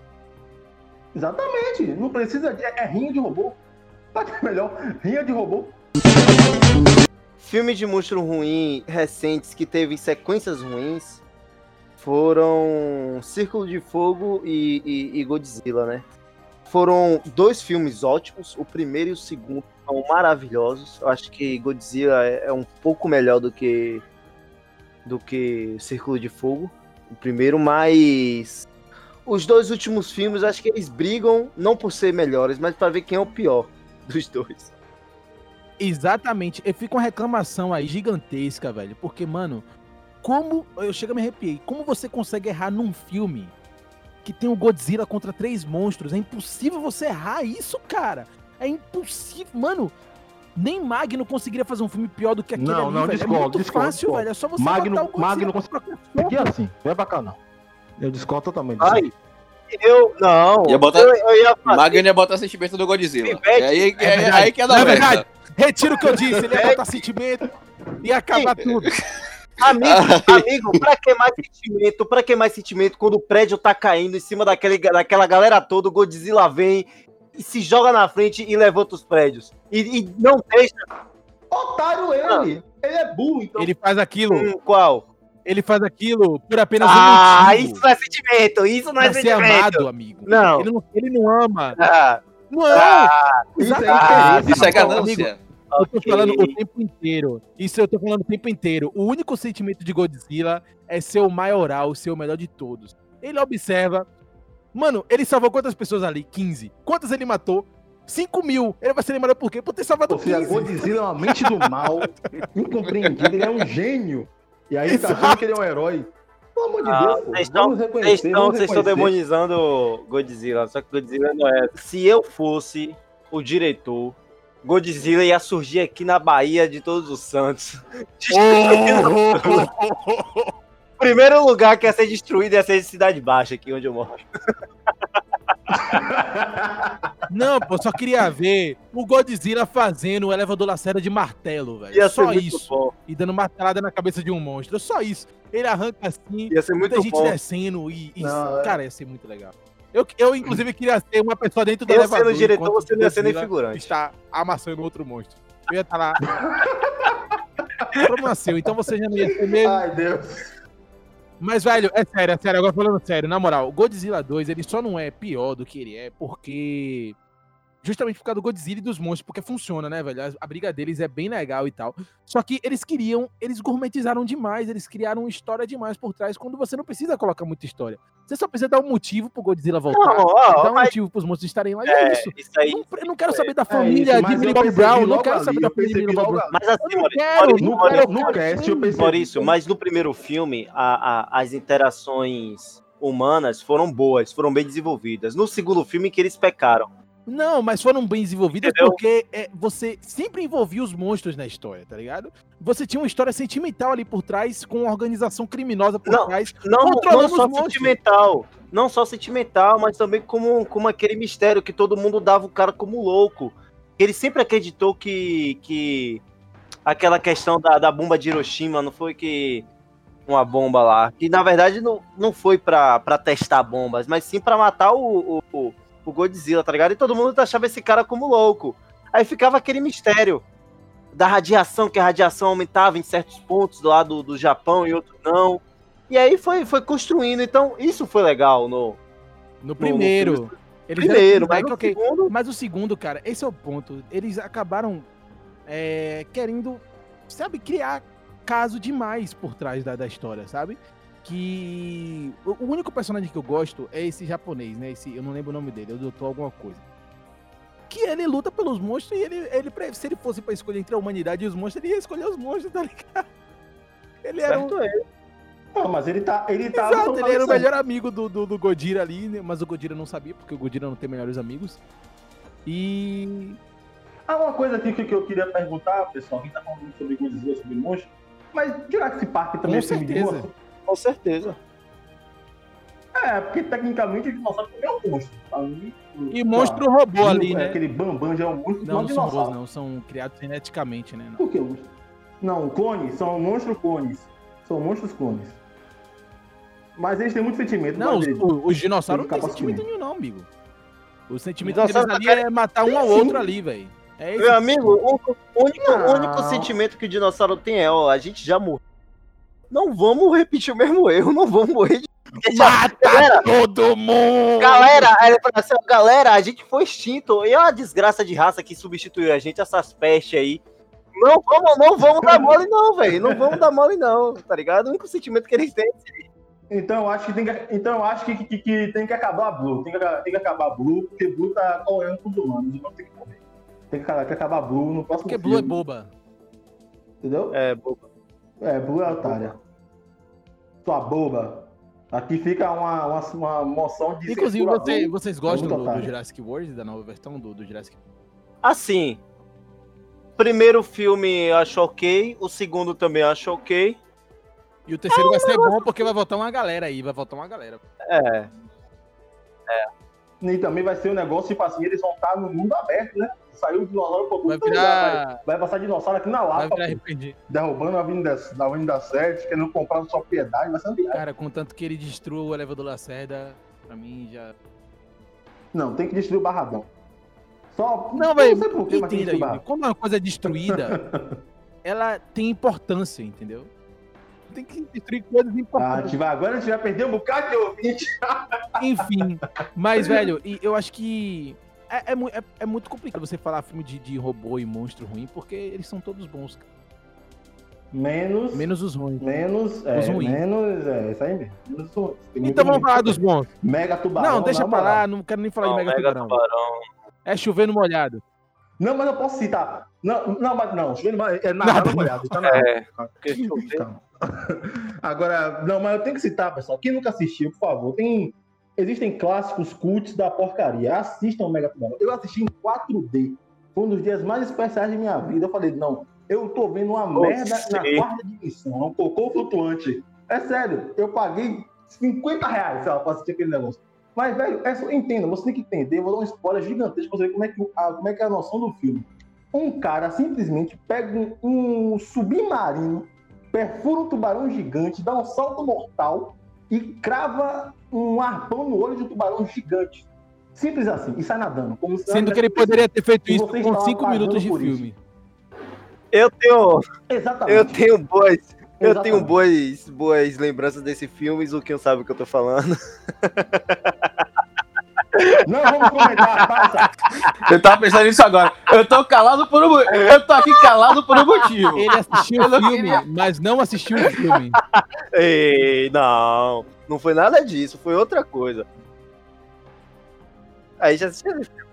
Exatamente. Não precisa de... É rinha de robô. É melhor? Rinha de robô. Filme de monstro ruim recentes que teve sequências ruins foram Círculo de Fogo e, e- e Godzilla, né? Foram dois filmes ótimos, o primeiro e o segundo são maravilhosos. Eu acho que Godzilla é, é um pouco melhor do que do que Círculo de Fogo, o primeiro, mas os dois últimos filmes acho que eles brigam não por ser melhores, mas para ver quem é o pior dos dois. Exatamente. Eu fico uma reclamação aí gigantesca, velho. Porque, mano, como. Eu chego a me arrepiei. Como você consegue errar num filme que tem o Godzilla contra três monstros? É impossível você errar isso, cara. É impossível. Mano, nem Magno conseguiria fazer um filme pior do que aquele Não, ali, não, velho. discordo, é muito discordo, fácil, discordo. velho. É só você Magno- botar o Godzilla Magno Aqui é assim, não pra cá não. Eu discordo totalmente. disso. Ai, eu não. Ia botar- eu, eu ia fazer. Magno ia botar sentimento do Godzilla. Pivete. É aí, é, É aí que é da é merda. verdade. Retiro o que eu disse. Ele ia botar sentimento e acabar tudo. Amigo, amigo, pra que mais sentimento? Pra que mais sentimento quando o prédio tá caindo em cima daquele, daquela galera toda, o Godzilla vem e se joga na frente e levanta os prédios. E, e não deixa. Otário ele. Ele é burro, então. Ele faz aquilo. Hum, qual? Ele faz aquilo por apenas Ah, um motivo. isso não é sentimento, isso não é pra ser sentimento. amado, amigo. Não. Ele não, ele não ama. Ah, Não, Isso é interesse. Isso é ganância. Eu tô falando o tempo inteiro. Isso eu tô falando o tempo inteiro. O único sentimento de Godzilla é ser o maioral, ser o melhor de todos. Ele observa. Mano, ele salvou quantas pessoas ali? 15. Quantas ele matou? 5 mil. Ele vai ser lembrado por quê? Por ter salvado Ou seja, 15. Godzilla é uma mente do mal, incompreendido, ele é um gênio. E aí tá achando que ele é um herói. Pelo amor de Ah, Deus, pô. vocês estão- Vocês estão, vocês estão demonizando o Godzilla, só que Godzilla não é. Se eu fosse o diretor, Godzilla ia surgir aqui na Bahia de Todos os Santos. O primeiro lugar que ia ser destruído ia ser Cidade Baixa, aqui onde eu moro. Não, pô, só queria ver o Godzilla fazendo o elevador Lacerda de martelo, velho. Só isso. bom. E dando martelada na cabeça de um monstro. Só isso. Ele arranca assim, Ia ser muita gente bom. descendo e. e- Não, é. cara, ia ser muito legal. Eu, eu, inclusive, queria ser uma pessoa dentro do Eu elevador. sendo diretor, você não ia ser nem figurante. Está amassando outro monstro. Eu ia estar lá. Como nasceu? Então você já não ia ser mesmo. Ai, Deus. Mas, velho, é sério, é sério. Agora falando sério, na moral, Godzilla 2, ele só não é pior do que ele é porque. Justamente por causa do Godzilla e dos monstros, porque funciona, né, velho? A, a briga deles é bem legal e tal. Só que eles queriam, eles gourmetizaram demais, eles criaram uma história demais por trás, quando você não precisa colocar muita história. Você só precisa dar um motivo pro Godzilla voltar, Não, ó, dar um mas- motivo pros monstros estarem lá, é, É, isso. isso aí. Não, eu não quero saber da É família isso, de Millie Bob Brown, não quero ali, saber da família de Millie Bob Brown. Mas assim, não quero, não quero. no cast eu percebi. Maurício, mas no primeiro filme, a- a- as interações humanas foram boas, foram bem desenvolvidas. No segundo filme que eles pecaram. Não, mas foram bem desenvolvidas Entendeu? porque é, você sempre envolvia os monstros na história, tá ligado? Você tinha uma história sentimental ali por trás, com uma organização criminosa por Não, trás. Não, não só sentimental. Não só sentimental, mas também como, como aquele mistério que todo mundo dava o cara como louco. Ele sempre acreditou que. que aquela questão da, da bomba de Hiroshima, não foi que uma bomba lá, que na verdade não, não foi pra testar bombas, mas sim pra matar o, o, o Godzilla, tá ligado? E todo mundo achava esse cara como louco. Aí ficava aquele mistério da radiação, que a radiação aumentava em certos pontos lá do, do Japão e outros não. E aí foi, foi construindo, então isso foi legal no, No primeiro. Eles primeiro, mas no segundo, Mas o segundo, cara, esse é o ponto. Eles acabaram é, querendo, sabe, criar caso demais por trás da, da história, sabe? Que o, único personagem que eu gosto é esse japonês, né? Esse, eu não lembro o nome dele, é o doutor alguma coisa. Que ele luta pelos monstros e ele, ele se ele fosse pra escolher entre a humanidade e os monstros, ele ia escolher os monstros, tá ligado? Ele era, um, certo ele. Não, mas ele tá. Ele tá Exato, ele era o pra melhor amigo do, do, do Godira ali, né? mas o Godira não sabia, porque o Godira não tem melhores amigos. E. Ah, uma coisa aqui que que eu queria perguntar, pessoal, quem tá falando sobre Godzilla, sobre monstro, mas Jurassic Park também Com é filme de certeza. monstro? Com certeza. É, porque tecnicamente o dinossauro também é um monstro. tá? E monstro robô ali, é, né? Aquele bambam já é um monstro, Não, não, não são robôs, não, são criados geneticamente, né? Por que monstro? Não, clones, são monstros clones. São monstros clones. Mas eles têm muito sentimento. Não, os, os dinossauros não tem sentimento nenhum, não, amigo. O sentimento Dinossauro deles tá ali é matar um ao outro ali, velho. É Meu amigo, o único, o Não. único sentimento que o dinossauro tem é, ó, a gente já morreu. Não vamos repetir o mesmo erro, não vamos morrer de. Deixa- Galera, todo mundo! galera, assim, galera, a gente foi extinto. E é uma desgraça de raça que substituiu a gente, essas pestes aí. Não vamos, não vamos dar mole, não, velho. Não vamos dar mole, não, tá ligado? O único sentimento que eles têm. Então eu acho que tem que, então, eu acho que, que, que tem que acabar a Blue. Tem que, tem que acabar a Blue, porque Blue tá correndo com os humanos. Os humanos tem que morrer. Tem que, acabar- tem que acabar a Blue no próximo Porque Blue é filme. boba. Entendeu? É, boba. É, Blue é otária. Sua boba. Aqui fica uma, uma, uma moção de. Inclusive, você- vocês gostam do, do. Jurassic World, da nova versão do, do Jurassic Assim, primeiro filme eu acho ok, o segundo também eu acho ok. E o terceiro vai ser bom porque vai voltar uma galera aí, vai voltar uma galera. É, E também vai ser um negócio, tipo assim, eles vão estar no mundo aberto, né? Saiu o dinossauro por Vai virar. Vai, vai passar dinossauro aqui na Vai Lapa, derrubando a Avenida, da Avenida 7, querendo comprar sua propriedade, vai ser uma viagem. Cara, contanto que ele destrua o elevador Lacerda, pra mim já. Não, tem que destruir o Barradão. Só. Não, velho, sei por quê, mas tem que entenda, Yuri. Barradão. Quando uma coisa é destruída, ela tem importância, entendeu? Tem que destruir coisas Ah, importantes. vai, agora a gente vai perder um bocado de ouvinte. Enfim. Mas, velho, eu acho que. É, é é- é muito complicado você falar filme de, de robô e monstro ruim, porque eles são todos bons. cara. Menos. Menos os ruins. Menos. É, Os ruins. menos. É, isso aí mesmo. Menos os ruins. Então vamos ruim. falar dos bons. Mega tubarão. Não, deixa na pra lá, não quero nem falar não, de Mega, Mega Tubarão. Tubarão. É chover no molhado. Não, mas eu posso citar. Não, não, mas não. Chovendo mais- É nada, Nada. não, molhado. Tá na É, porque chover- Calma. Agora, não, mas eu tenho que citar, pessoal. Quem nunca assistiu, por favor, tem. Existem clássicos cults da porcaria. Assistam o Mega Tubarão. Eu assisti em 4D. Foi um dos dias mais especiais de minha vida. Eu falei, não, eu tô vendo uma merda na sei. quarta dimensão. É um cocô flutuante. É sério, eu paguei 50 reais, sei lá, pra assistir aquele negócio. Mas, velho, é só, entenda, você tem que entender. Eu vou dar um spoiler gigantesco pra você ver como é que, a, como é, que é a noção do filme. Um cara simplesmente pega um, um submarino perfura um tubarão gigante, dá um salto mortal e crava um arpão no olho de um tubarão gigante. Simples assim, e sai nadando. Como se Sendo que ele poderia ter feito isso com 5 minutos de filme. Eu tenho. Exatamente. eu tenho boas, eu Exatamente. tenho boas, boas lembranças desse filme, o que sabe o que eu tô falando. Não vamos comentar, passa. Eu tava pensando nisso agora. Eu tô calado por um Eu tô aqui calado por um motivo. Ele assistiu o filme, mas não assistiu o filme. Ei, não, não foi nada disso, foi outra coisa. Aí já assistiu esse filme.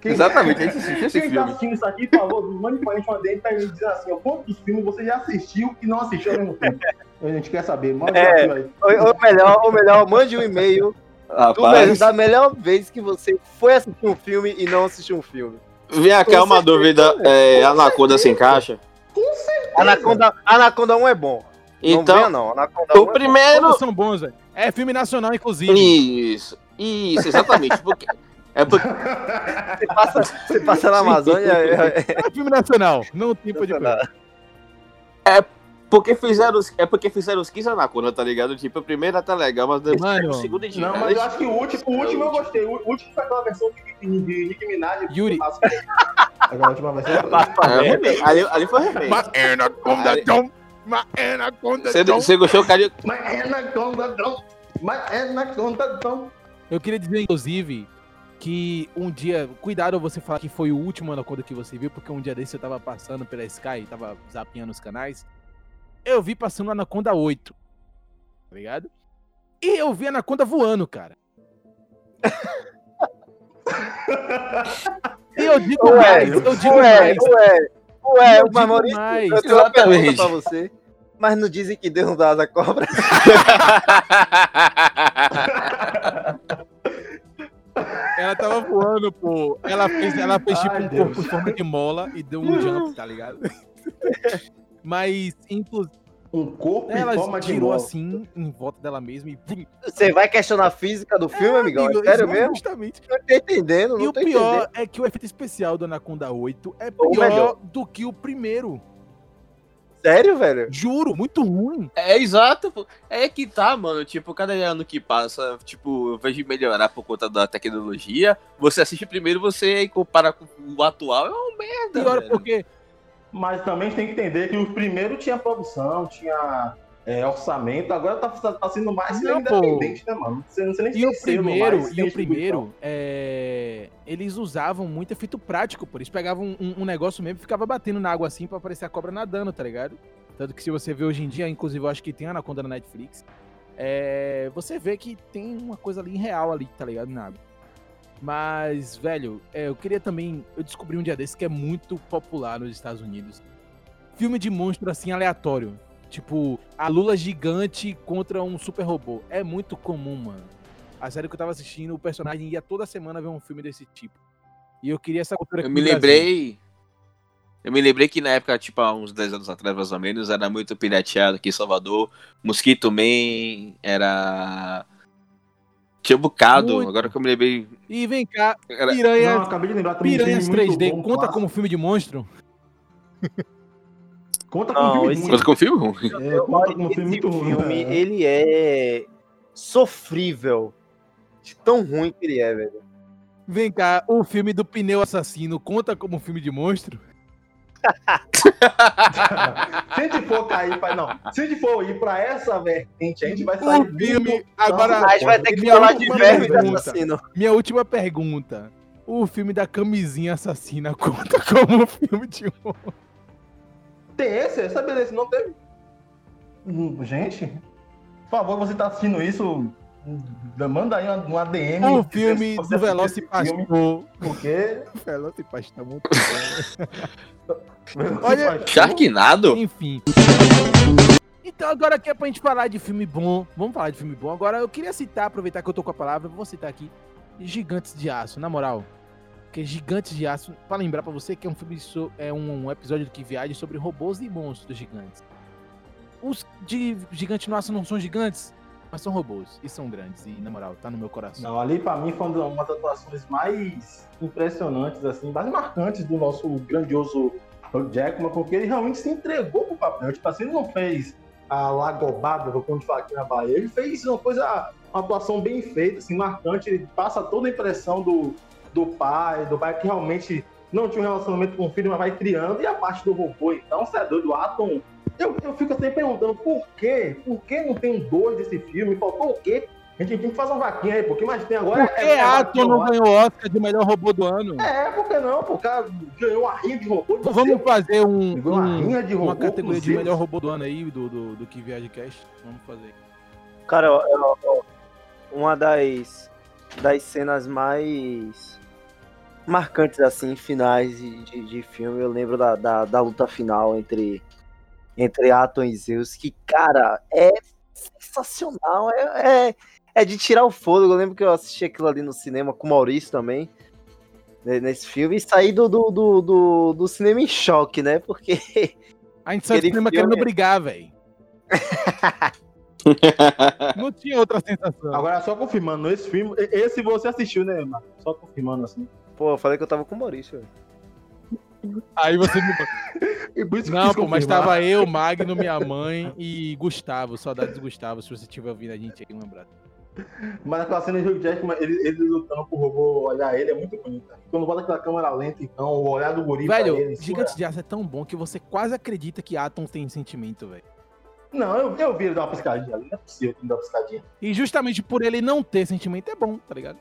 Quem- Exatamente, a gente assistiu esse Quem tá filme. assistindo isso aqui, por favor, mande pra gente uma DM pra ele dizer assim, ó, quantos filmes você já assistiu e não assistiu ao mesmo tempo. A gente quer saber, manda É. um aí. Ou, ou melhor, ou melhor, mande um e-mail me- Rapaz, da melhor vez que você foi assistir um filme e não assistiu um filme. vem cá uma dúvida. É, Anaconda se encaixa? Anaconda, Anaconda 1 é bom. não Então, venha, não. Anaconda 1 o primeiro. Todos são bons, velho. É filme nacional, inclusive. Isso, isso, exatamente. Porque, é porque é. Você passa, você passa na Amazônia. é- É filme nacional. Não tem de é- Porque fizeram os, é porque fizeram os 15 Anaconda, tá ligado? Tipo, o primeiro até legal, mas depois Mano, o segundo é Não, mas eu acho que o último, o último eu gostei. O último foi aquela versão de, de, de Nicki Minaj. Yuri. Aquela última versão. É, remake. ali, ali foi remake. Ma anaconda Ali- dom, ma anaconda Você, dom. você gostou, cara? Mas é na conta. Mas é na conta. Eu queria dizer, inclusive, que um dia, cuidado você falar que foi o último Anaconda que você viu, porque um dia desse eu tava passando pela Sky, tava zapeando os canais, eu vi passando Anaconda 8, tá ligado? E eu vi a Anaconda voando, cara. e eu digo Ué, mais, eu digo ué, mais. ué, ué, Eu Maurício, mais. eu tenho uma pergunta pra você. Mas não dizem que Deus não dá asa cobra? Ela tava voando, pô. Ela fez, ela fez tipo Ai, um Deus. corpo em forma de mola e deu um jump, tá ligado? Mas, inclusive, Um corpo ela em forma de girou mola. assim em volta dela mesma e. Você vai questionar a física do filme, amigão? É amigo, sério isso, mesmo? Justamente. Não tô entendendo, E não o tô pior entendendo. é que o efeito especial do Anaconda 8 é Ou pior melhor. do que o primeiro. Sério, velho? Juro, muito ruim. É exato. É que tá, mano. Tipo, cada ano que passa, tipo, eu vejo melhorar por conta da tecnologia. Você assiste primeiro, você compara com o atual, é uma merda. Pior velho. porque Mas também tem que entender que o primeiro tinha produção, tinha é, orçamento, agora tá, tá sendo mais Não, independente, né, mano? Você não sei nem E o primeiro, mais, e o primeiro, é, eles usavam muito efeito prático, por eles pegavam um, um negócio mesmo e ficava batendo na água assim pra aparecer a cobra nadando, tá ligado? Tanto que se você vê hoje em dia, inclusive eu acho que tem Anaconda na Netflix, é, você vê que tem uma coisa ali real ali, tá ligado? Na água. Mas, velho, é, eu queria também. Eu descobri um dia desse que é muito popular nos Estados Unidos. Filme de monstro assim aleatório. Tipo, a Lula gigante contra um super robô. É muito comum, mano. A série que eu tava assistindo, o personagem ia toda semana ver um filme desse tipo. E eu queria essa cultura Eu me lembrei. Eu me lembrei que na época, tipo, há uns 10 anos atrás, mais ou menos, era muito pirateado aqui em Salvador. Mosquito Man era. Tinha bocado, Muito. agora que eu me lembrei. E vem cá, Era... Piranha, acabei de lembrar Piranhas filme muito 3D, bom, conta clássico. como filme de monstro? Conta com Não, filme um filme? É, conta com filme muito ruim. filme, ele é sofrível. De tão ruim que ele é, velho. Vem cá, o filme do pneu assassino conta como filme de monstro? Se a gente for cair pra. Não, se a gente for ir pra essa vertente, a gente vai sair. O filme, agora, A gente vai ter que falar de verme assassino. minha última pergunta. O filme da camisinha assassina conta como filme de monstro? Tem esse? Essa beleza não teve. Gente, por favor, você tá assistindo isso? Hum, Manda aí uma, uma DM. O se filme do Veloz e Pastor. Porque. Veloz e Pastor é muito bom. Olha- Sharknado? Enfim. Então agora que é pra gente falar de filme bom, vamos falar de filme bom. Agora eu queria citar, aproveitar que eu tô com a palavra, vou citar aqui Gigantes de Aço, na moral. Que Gigantes de Aço, pra lembrar pra você que é um filme so- é um, um episódio do que viaja sobre robôs e monstros gigantes. Os de Gigante no Aço não são gigantes, mas são robôs e são grandes e na moral, tá no meu coração. Não, ali pra mim foi uma das atuações mais impressionantes, assim, mais marcantes do nosso grandioso Jackman, porque ele realmente se entregou pro papel. Tipo assim, ele não fez a lagobada, como a gente fala aqui na Bahia, ele fez uma coisa, uma atuação bem feita, assim, marcante, ele passa toda a impressão do, do pai, do pai que realmente não tinha um relacionamento com o filho, mas vai criando, e a parte do robô, então, você é doido, o Atom. Eu, eu fico sempre perguntando por quê? Por que não tem dois desse filme? Faltou o quê? A gente tem que fazer uma vaquinha aí, porque mais tem agora. Por que é, é Atom não ganhou Oscar de melhor robô do ano? É, por que não? Cara ganhou uma rinha de robô. Então vamos fazer um, uma um- rinha de robô. uma categoria de melhor robô do ano aí, do, do, do que Viagem Cast. Vamos fazer. Cara, ó, ó, ó, uma das, das cenas mais marcantes, assim, finais de, de, de filme, eu lembro da, da, da luta final entre, entre Atom e Zeus, que, cara, é sensacional, é, é, é de tirar o fôlego, eu lembro que eu assisti aquilo ali no cinema com o Maurício também, né, nesse filme, e saí do, do, do, do, do cinema em choque, né, porque A gente saiu do cinema filme- querendo brigar, velho. Não tinha outra sensação. Agora, só confirmando, esse filme. Esse você assistiu, né, mano? Só confirmando assim. Pô, eu falei que eu tava com o Maurício. velho. Aí você me. E Não, pô, mas tava eu, Magno, minha mãe e Gustavo. Saudades do Gustavo, se você estiver ouvindo a gente aí, abraço. Mas aquela cena de Hugh Jackman, ele, ele lutando pro robô olhar ele é muito bonita. Quando bota aquela câmera lenta, então, o olhar do guri pra Velho, ele. Gigante de Aço é tão bom que você quase acredita que Atom tem sentimento, velho. Não, eu, eu vi ele dar uma piscadinha ali. Não é possível que ele uma piscadinha. E justamente por ele não ter sentimento é bom, tá ligado?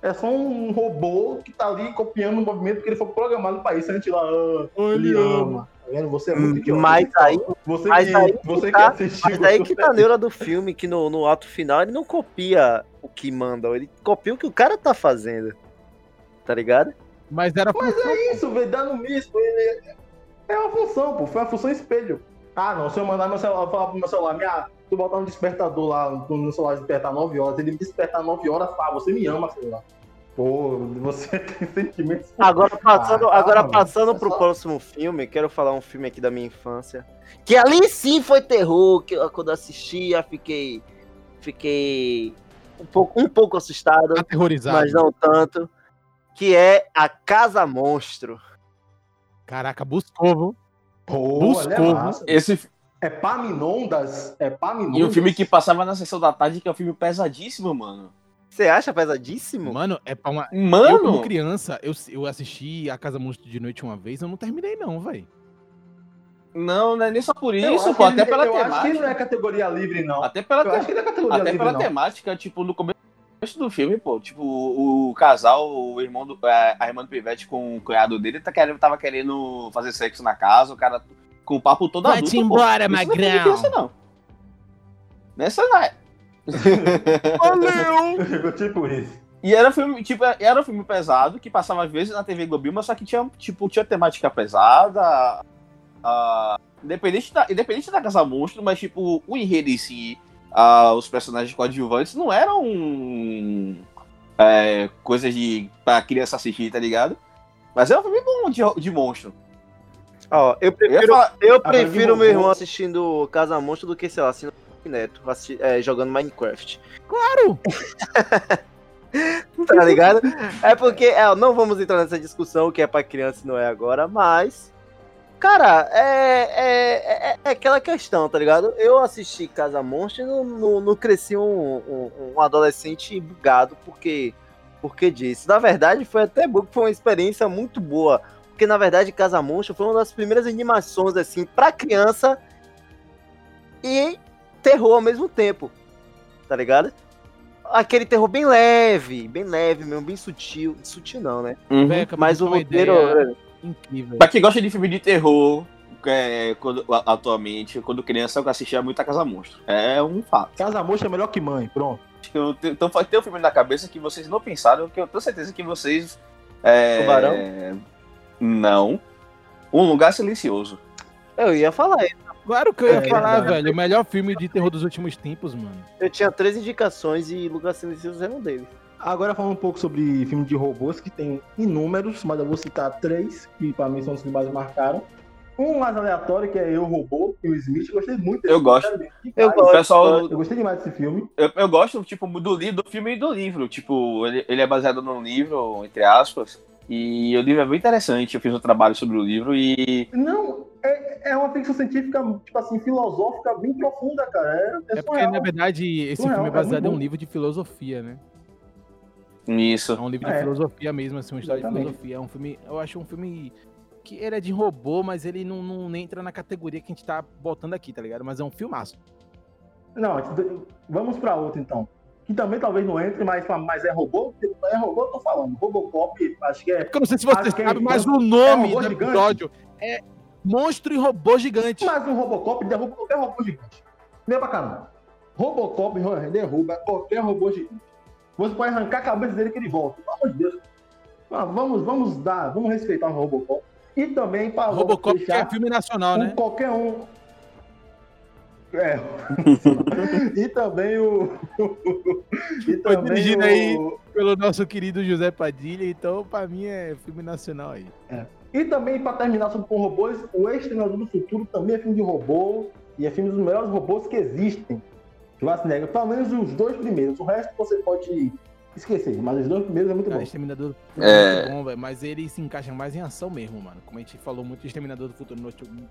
É só um robô que tá ali copiando o movimento que ele foi programado pra isso. A gente lá, ah, ele ama. Tá vendo? Você é muito idiota. Mas aí, Você mas que, aí você que tá- assistiu. mas aí que tá a neura do filme, que no, no ato final ele não copia o que mandam, ele copia o que o cara tá fazendo. Tá ligado? Mas era Mas é isso, velho, dá no mesmo. Ele é uma função, pô. Foi uma função espelho. Ah, não, se eu mandar meu celular, falar pro meu celular, minha, tu botar um despertador lá, no celular despertar 9 horas, ele me despertar 9 horas, pá, você me ama, celular. Pô, você tem sentimentos. Agora passando, Ah, agora calma, passando é pro só- próximo filme, quero falar um filme aqui da minha infância. Que ali sim foi terror, que eu, quando eu assistia fiquei fiquei um pouco, um pouco assustado, aterrorizado. mas não tanto. Que é A Casa Monstro. Caraca, buscou, viu? Pô, Buscou, é massa. Esse, É Paminondas? É Paminondas? e o filme que passava na sessão da tarde, que é um filme pesadíssimo, mano. Você acha pesadíssimo? Mano, é pra uma. Eu, Mano! como criança, eu, eu assisti A Casa Monstro de Noite uma vez, eu não terminei, não, velho. Não, não é nem só por Eu isso, pô, até ele- pela eu acho que ele não temática. é categoria livre, não. Até pela, Eu acho te... que ele é categoria até livre, pela não. temática, tipo, no começo do filme, pô, tipo, o, o casal, o irmão do. A, a irmã do Pivete com o cunhado dele tá querendo, tava querendo fazer sexo na casa, o cara com o papo todo Vai-te adulto. pô. embora, Isso não é filme de magrão. criança, não. Nessa não é. Valeu! tipo isso. E era um filme, tipo, era um filme pesado que passava às vezes na TV Globinho, mas só que tinha, tipo, tinha temática pesada. ah, independente, da, independente da Casa Monstro, mas tipo, o enredo em si, ah, os personagens coadjuvantes não eram é, coisas de pra criança assistir, tá ligado? Mas é um filme bom de, de monstro. Ó, eu prefiro, falar, eu prefiro meu irmão assistindo Casa Monstro do que, sei lá, assistindo Neto, assi- é, jogando Minecraft. Claro! Tá ligado? É porque, é, não vamos entrar nessa discussão, o que é pra criança e não é agora, mas. Cara, é, é, é, é aquela questão, tá ligado? Eu assisti Casa Monstro e não, não, não cresci um, um, um adolescente bugado porque, porque disso. Na verdade, foi até bom, que foi uma experiência muito boa. Porque, na verdade, Casa Monstro foi uma das primeiras animações, assim, pra criança e terror ao mesmo tempo. Tá ligado? Aquele terror bem leve, bem leve mesmo, bem sutil. Sutil não, né? uhum. Mas o roteiro. ideia incrível. Pra quem gosta de filme de terror, é, quando, atualmente, quando criança, eu assistia muito a Casa Monstro. É um fato. Casa Mocha é melhor que mãe, pronto. Eu Então vai ter um filme na cabeça que vocês não pensaram, que eu tenho certeza que vocês. É... Tubarão? Não. Um lugar silencioso. Eu ia falar isso. Claro que eu ia É falar, verdade. velho. O melhor filme de terror dos últimos tempos, mano. Eu tinha três indicações e Lugar Silencioso era um deles. Agora falando um pouco sobre filme de robôs, que tem inúmeros, mas eu vou citar três, que pra mim são os que mais marcaram. Um mais aleatório, que é Eu, Robô, e o Smith, eu gostei muito desse Eu gosto. filme, Eu gosto. pessoal. Eu gostei demais desse filme. Eu, eu gosto, tipo, do livro, do filme e do livro. Tipo, ele, ele é baseado num livro, entre aspas. E o livro é bem interessante. Eu fiz um trabalho sobre o livro e. Não, é, é uma ficção científica, tipo assim, filosófica bem profunda, cara. É, é, É porque, na verdade, esse Surreal, filme é baseado em um livro de filosofia, né? Isso. É um livro de É. filosofia mesmo, assim, uma história de Exatamente. filosofia. É um filme, eu acho um filme que ele é de robô, mas ele não, não entra na categoria que a gente tá botando aqui, tá ligado? Mas é um filmaço. Não, vamos pra outro então. Que também talvez não entre, mas, mas é robô? É robô, eu tô falando. Robocop, acho que é. Porque eu não sei se você que sabe, é- mas o é nome robô do gigante? episódio é Monstro e Robô Gigante. Mas um Robocop derruba qualquer robô gigante. Vem pra cá, não. Robocop derruba qualquer robô gigante. Você pode arrancar a cabeça dele que ele volta. Pelo amor de Deus. Ah, Vamos, vamos dar, vamos respeitar o Robocop. E também para Robocop que é filme nacional, né? qualquer um. É. e também o. e Foi também dirigido o... aí. Pelo nosso querido José Padilha, então pra mim é filme nacional aí. E também, para terminar sobre com robôs, o Exterminador do Futuro também é filme de robô e é filme dos melhores robôs que existem. Schwarzenegger, pelo menos os dois primeiros. O resto você pode esqueci, mas os dois primeiros é muito Cara, bom. Exterminador do Futuro É. é muito bom, velho. Mas ele se encaixa mais em ação mesmo, mano. Como a gente falou muito, Exterminador do Futuro no último.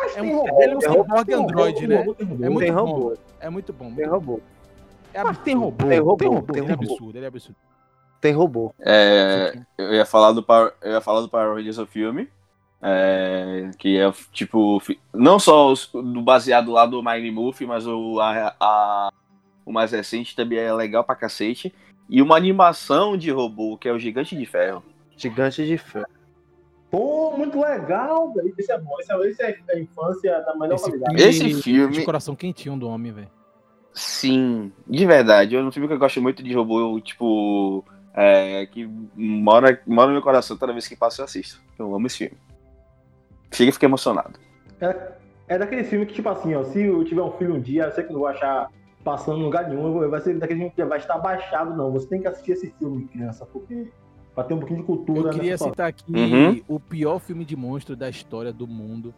Mas É tem um- robô, ele é um cyborg robô, robô, android, né? robô, robô. É muito bom. robô. É muito bom. Tem robô. É Mas tem robô. Tem robô, tem Ele é robô. absurdo, ele é absurdo. Tem robô. É, eu ia falar do Power, eu ia falar do Power Rangers o filme, é, que é tipo não só os- do baseado lá do Mighty Murphy, mas o a, a- o mais recente também é legal pra cacete e uma animação de robô que é o Gigante de Ferro. Gigante de ferro. Pô, muito legal, velho. Esse é bom. Esse é, esse é a infância da melhor Esse qualidade. filme- Esse filme, De coração quentinho do homem, velho. sim, de verdade, eu não filme que eu gosto muito de robô, tipo é, que mora, mora no meu coração toda vez que passa eu assisto. Eu amo esse filme. Chega e fiquei emocionado. É, é daquele filme que, tipo assim, ó, se eu tiver um filho um dia, eu sei que não vou achar passando em lugar nenhum, vai ser daquele filme que vai estar baixado, não. Você tem que assistir esse filme, criança, porque pra ter um pouquinho de cultura Eu queria nessa sua- citar aqui Uhum. o pior filme de monstro da história do mundo,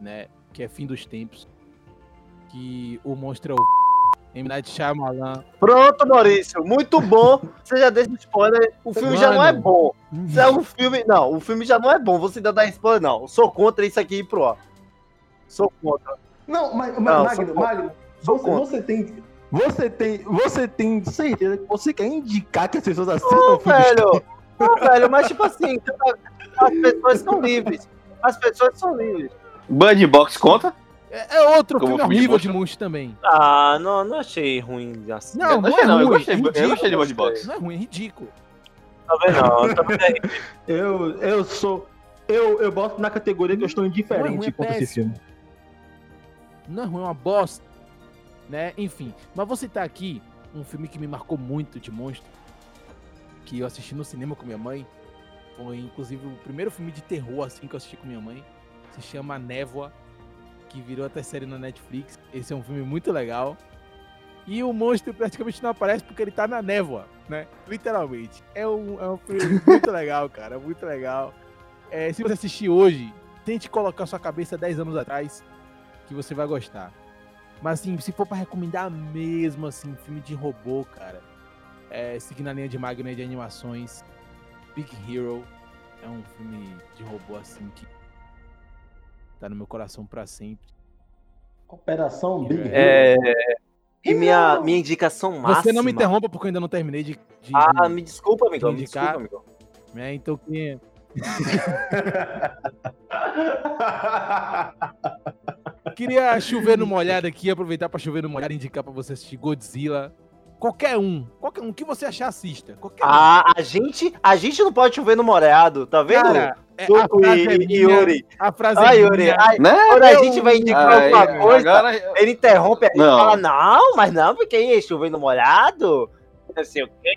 né? Que é Fim dos Tempos. Que o monstro é o M. Night Shyamalan. Pronto, Maurício. Muito bom. Você já deixa spoiler. O filme já não é Mano. bom. Isso é um filme. Não, o filme já não é bom. Você ainda dá spoiler, não. Sou contra isso aqui pro ó. Sou contra. Não, mas, mas Não, Magno, Magno, você, você tem. Você tem. Você tem certeza que você quer indicar que as pessoas Não, assistam o filme de velho. Não, velho, mas tipo assim, as pessoas são livres. As pessoas são livres. Band Box conta? É, é outro Como filme de horrível de monstro? monstro também. Ah, não, não achei ruim assim. Não, Eu não, achei é não, eu ruim. gostei, é eu ridículo. gostei de Band Box. Não é ruim, é ridículo. Tá vendo? Não, tá? Eu, eu sou. Eu, eu boto na categoria que eu estou Não é indiferente ruim, é quanto a esse filme. Não é ruim, é uma bosta. Né? Enfim. Mas vou citar aqui um filme que me marcou muito de monstro. Que eu assisti no cinema com minha mãe. Foi inclusive o primeiro filme de terror assim que eu assisti com minha mãe. Se chama Névoa. Que virou até série na Netflix. Esse é um filme muito legal. E o monstro praticamente não aparece porque ele tá na névoa, né? Literalmente. É um, é um filme muito legal, cara. Muito legal. É, se você assistir hoje, tente colocar sua cabeça 10 anos atrás, que você vai gostar. Mas assim, se for pra recomendar mesmo, assim, filme de robô, cara, é, seguindo a linha de Magna de animações, Big Hero é um filme de robô, assim, que tá no meu coração pra sempre. Operação Big Hero. É. E minha, minha indicação máxima. Você não me interrompa porque eu ainda não terminei de, de- Ah, me desculpa, amigão. Me indicar. desculpa, amigão. né? Então quem Queria chover no molhado aqui, aproveitar pra chover no molhado e indicar pra você assistir Godzilla. Qualquer um, qualquer um que você achar, assista. Qualquer um. Ah, a gente, a gente não pode chover no molhado, tá vendo? Cara, é, a frase é e, minha, e Yuri. a frase Ai, é Yuri, minha. ai, Né? quando a gente vai indicar Aí, alguma coisa, agora, ele interrompe a gente e fala, não, mas não, porque aí chover no molhado. Sei o quê.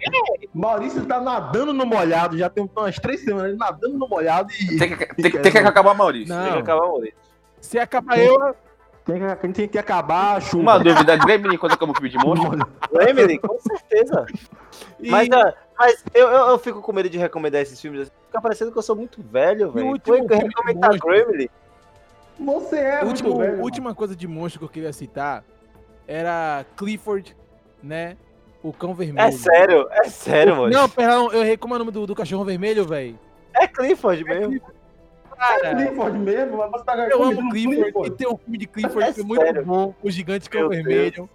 Maurício tá nadando no molhado, já tem umas três semanas nadando no molhado e. tem que, tem, que- tem que acabar Maurício. Não. Tem que acabar o molhado. Se acabar eu, Tem que, a gente tem que acabar a chuva. Uma dúvida, Gremlin conta como filme de monstro? Emily, com certeza. e- Mas, ah, mas eu, eu, eu fico com medo de recomendar esses filmes. assim, Fica parecendo que eu sou muito velho, velho. último Foi recomendar. Gremlin. Você é a muito última, velho. última coisa de monstro que eu queria citar era Clifford, né? O cão vermelho. É sério, é sério, mano. Não, perdão, eu errei. Como é o nome do, do cachorro vermelho, velho? É Clifford mesmo. É Clifford mesmo, mas você tá Eu amo cometendo Clifford. E tem um filme de Clifford É que é muito sério. bom, o Gigante Cão Meu Vermelho.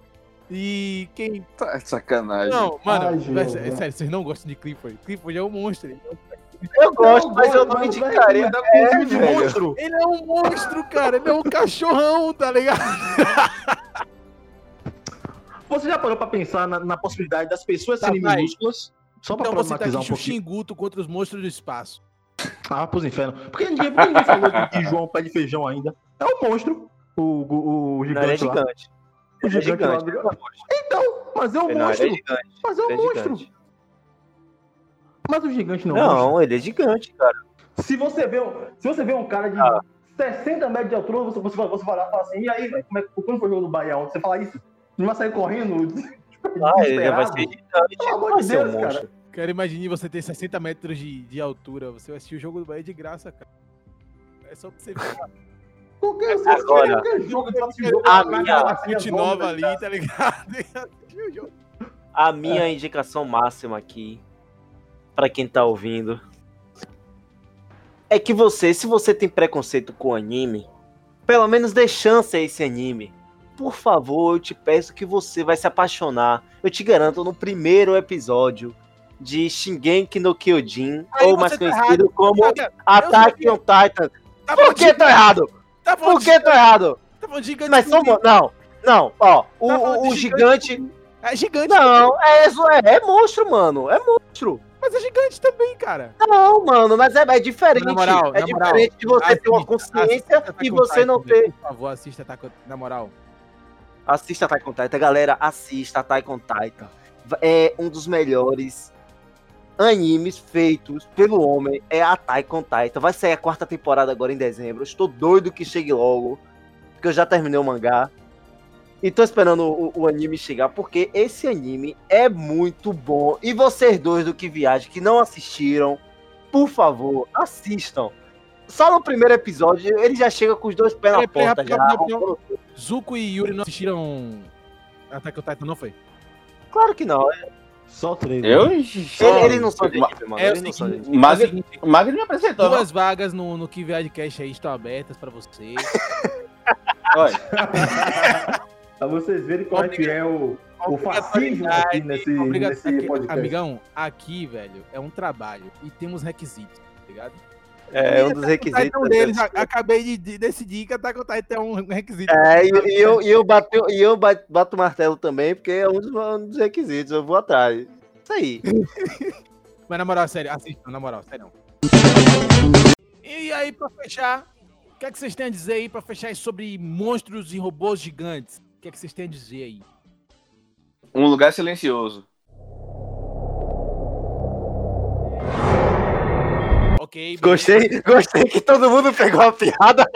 E quem. Tá sacanagem. Não, mano, Ai, é né? sério, vocês não gostam de Clifford. Clifford é um monstro. é Eu gosto, mas eu não indicaria. É, com filme de velho. monstro. Ele é um monstro, cara. Ele é um cachorrão, tá ligado? Você já parou pra pensar na, na possibilidade das pessoas Tá, serem minúsculas? Só pra Então você tá aqui um pouquinho. Xinguto contra os monstros do espaço. Ah, pros infernos. Por que ninguém, ninguém falou de, João Pé de Feijão ainda? É um monstro. O, o, o Não, ele é gigante lá. gigante. O é gigante lá. gigante. do- Então, mas é um Não, é monstro. gigante. Mas é um é monstro. gigante. Mas o gigante não, é. Não, ele é gigante, cara. Se você vê um, se você vê um cara de Ah. 60 metros de altura, você, você, você lá e fala assim, e aí, como é, que- quando foi o jogo do Bahia ontem? Você fala isso? Não vai sair correndo? Ah, ele vai ser gigante. Pelo amor de Deus, cara. Cara, imagine você ter 60 metros de, de altura. Você vai assistir o jogo do Bahia de graça, cara. É só pra você ver Qualquer, Agora. qualquer jogo, jogo, A minha- as nova ali, tá ligado? A minha indicação máxima aqui, pra quem tá ouvindo, é que você, se você tem preconceito com anime, pelo menos dê chance a esse anime. Por favor, eu te peço que você vai se apaixonar. Eu te garanto, no primeiro episódio de Shingeki no Kyojin, Aí ou mais tá conhecido errado. como Attack on Titan. Tá Por que tô errado? Tá Por que tô errado? tá de gigante. Mas somos. Não, não, ó. O, tá o- o de gigante. É gigante. Não, é, zo- é, é monstro, mano. É monstro. Mas é gigante também, cara. Não, mano, mas é, é diferente. Na moral, é na moral, diferente de você ter uma consciência e você não ter. Por favor, assista Attack on- na moral. Assista Attack on Titan, galera. Assista Attack on Titan. É um dos melhores animes feitos pelo homem. É Attack on Titan. Vai sair a quarta temporada agora em dezembro. Estou doido que chegue logo. Porque eu já terminei o mangá. E tô esperando o, o anime chegar, porque esse anime é muito bom. E vocês dois do Que Viagem que não assistiram, por favor, assistam. Só no primeiro episódio, ele já chega com os dois pés na peraí, porta. Já. Zuko e Yuri não assistiram Attack on Titan, não foi? Claro que não. Só trailer. Eu? Ele- Eles não são de equipe, mano. É o Eles não são de seguinte, equipe. o Mas- O Magno me apresentou. duas vagas no, no Que Cash aí estão abertas pra você. Olha, Pra vocês verem como é que é o, o fascismo aqui nesse, nesse aqui- podcast. Amigão, aqui, velho, é um trabalho e temos requisitos, tá ligado? É um dos requisitos. Titan deles, a- acabei de, de decidir que Attack on Titan é um requisito. É, e, e eu, e eu, bato, e eu bato, o martelo também, porque é um dos, um dos requisitos. Eu vou atrás. Isso aí. Mas na moral, sério, assistam, na moral, sério. E aí, pra fechar, o que é que vocês têm a dizer aí pra fechar aí sobre monstros e robôs gigantes? O que é que vocês têm a dizer aí? um lugar silencioso. Ok, beleza. Gostei, gostei que todo mundo pegou a piada.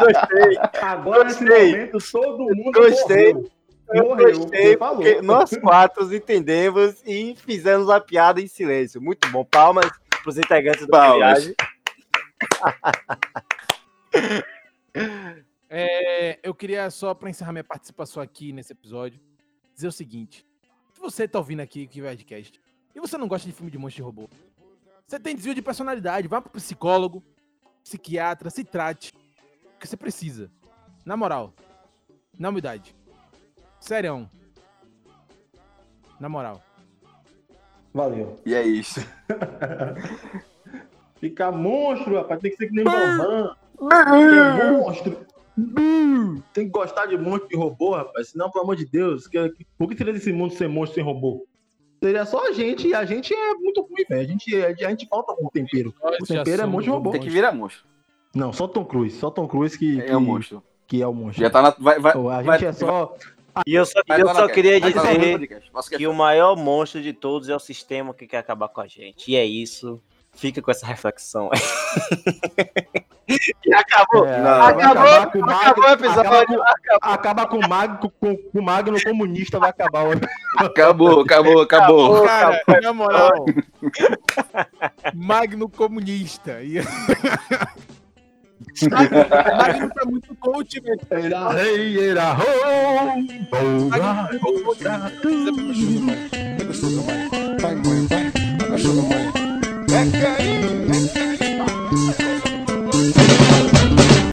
Gostei, Agora, nesse Gostei. momento, todo mundo Gostei. morreu. eu Morreu, gostei, falou. porque nós quatro entendemos e fizemos a piada em silêncio. Muito bom. Palmas pros integrantes do Palmas. viagem. É, eu queria só pra encerrar minha participação aqui nesse episódio, dizer o seguinte: se você tá ouvindo aqui o Redcast e você não gosta de filme de monstro de robô, você tem desvio de personalidade, vá pro psicólogo, psiquiatra, se trate, porque você precisa. Na moral, na humildade. Sério. Na moral. Valeu. E é isso. Fica monstro, rapaz. Tem que ser que nem. Que é monstro. Tem que gostar de monstro de robô, rapaz. Senão, pelo amor de Deus, que, que- por que seria desse mundo ser monstro sem robô? Seria só a gente, e a gente é muito ruim, velho. A gente, a gente falta com tempero. O tempero é monstro robô. Tem que virar monstro. Não, só Tom Cruise. Só Tom Cruise que, que, É um monstro. que é o monstro. Já tá na. Vai, vai, a vai- gente é só. E eu só, vai eu só queria vai dizer que o maior monstro de todos é o sistema que quer acabar com a gente. E é isso. Fica com essa reflexão. e acabou. É, Não. Acabou, o Magno- acabou o episódio. Acaba com, acaba com o Magno, com, com o Magno comunista, vai acabar. o- Acabou, acabou, acabou. Cara, na moral. Magno comunista. E- Magno tá muito coach, velho. Era rei, era ho, Magno tá muito coach. Vai, vai. Hey, hey.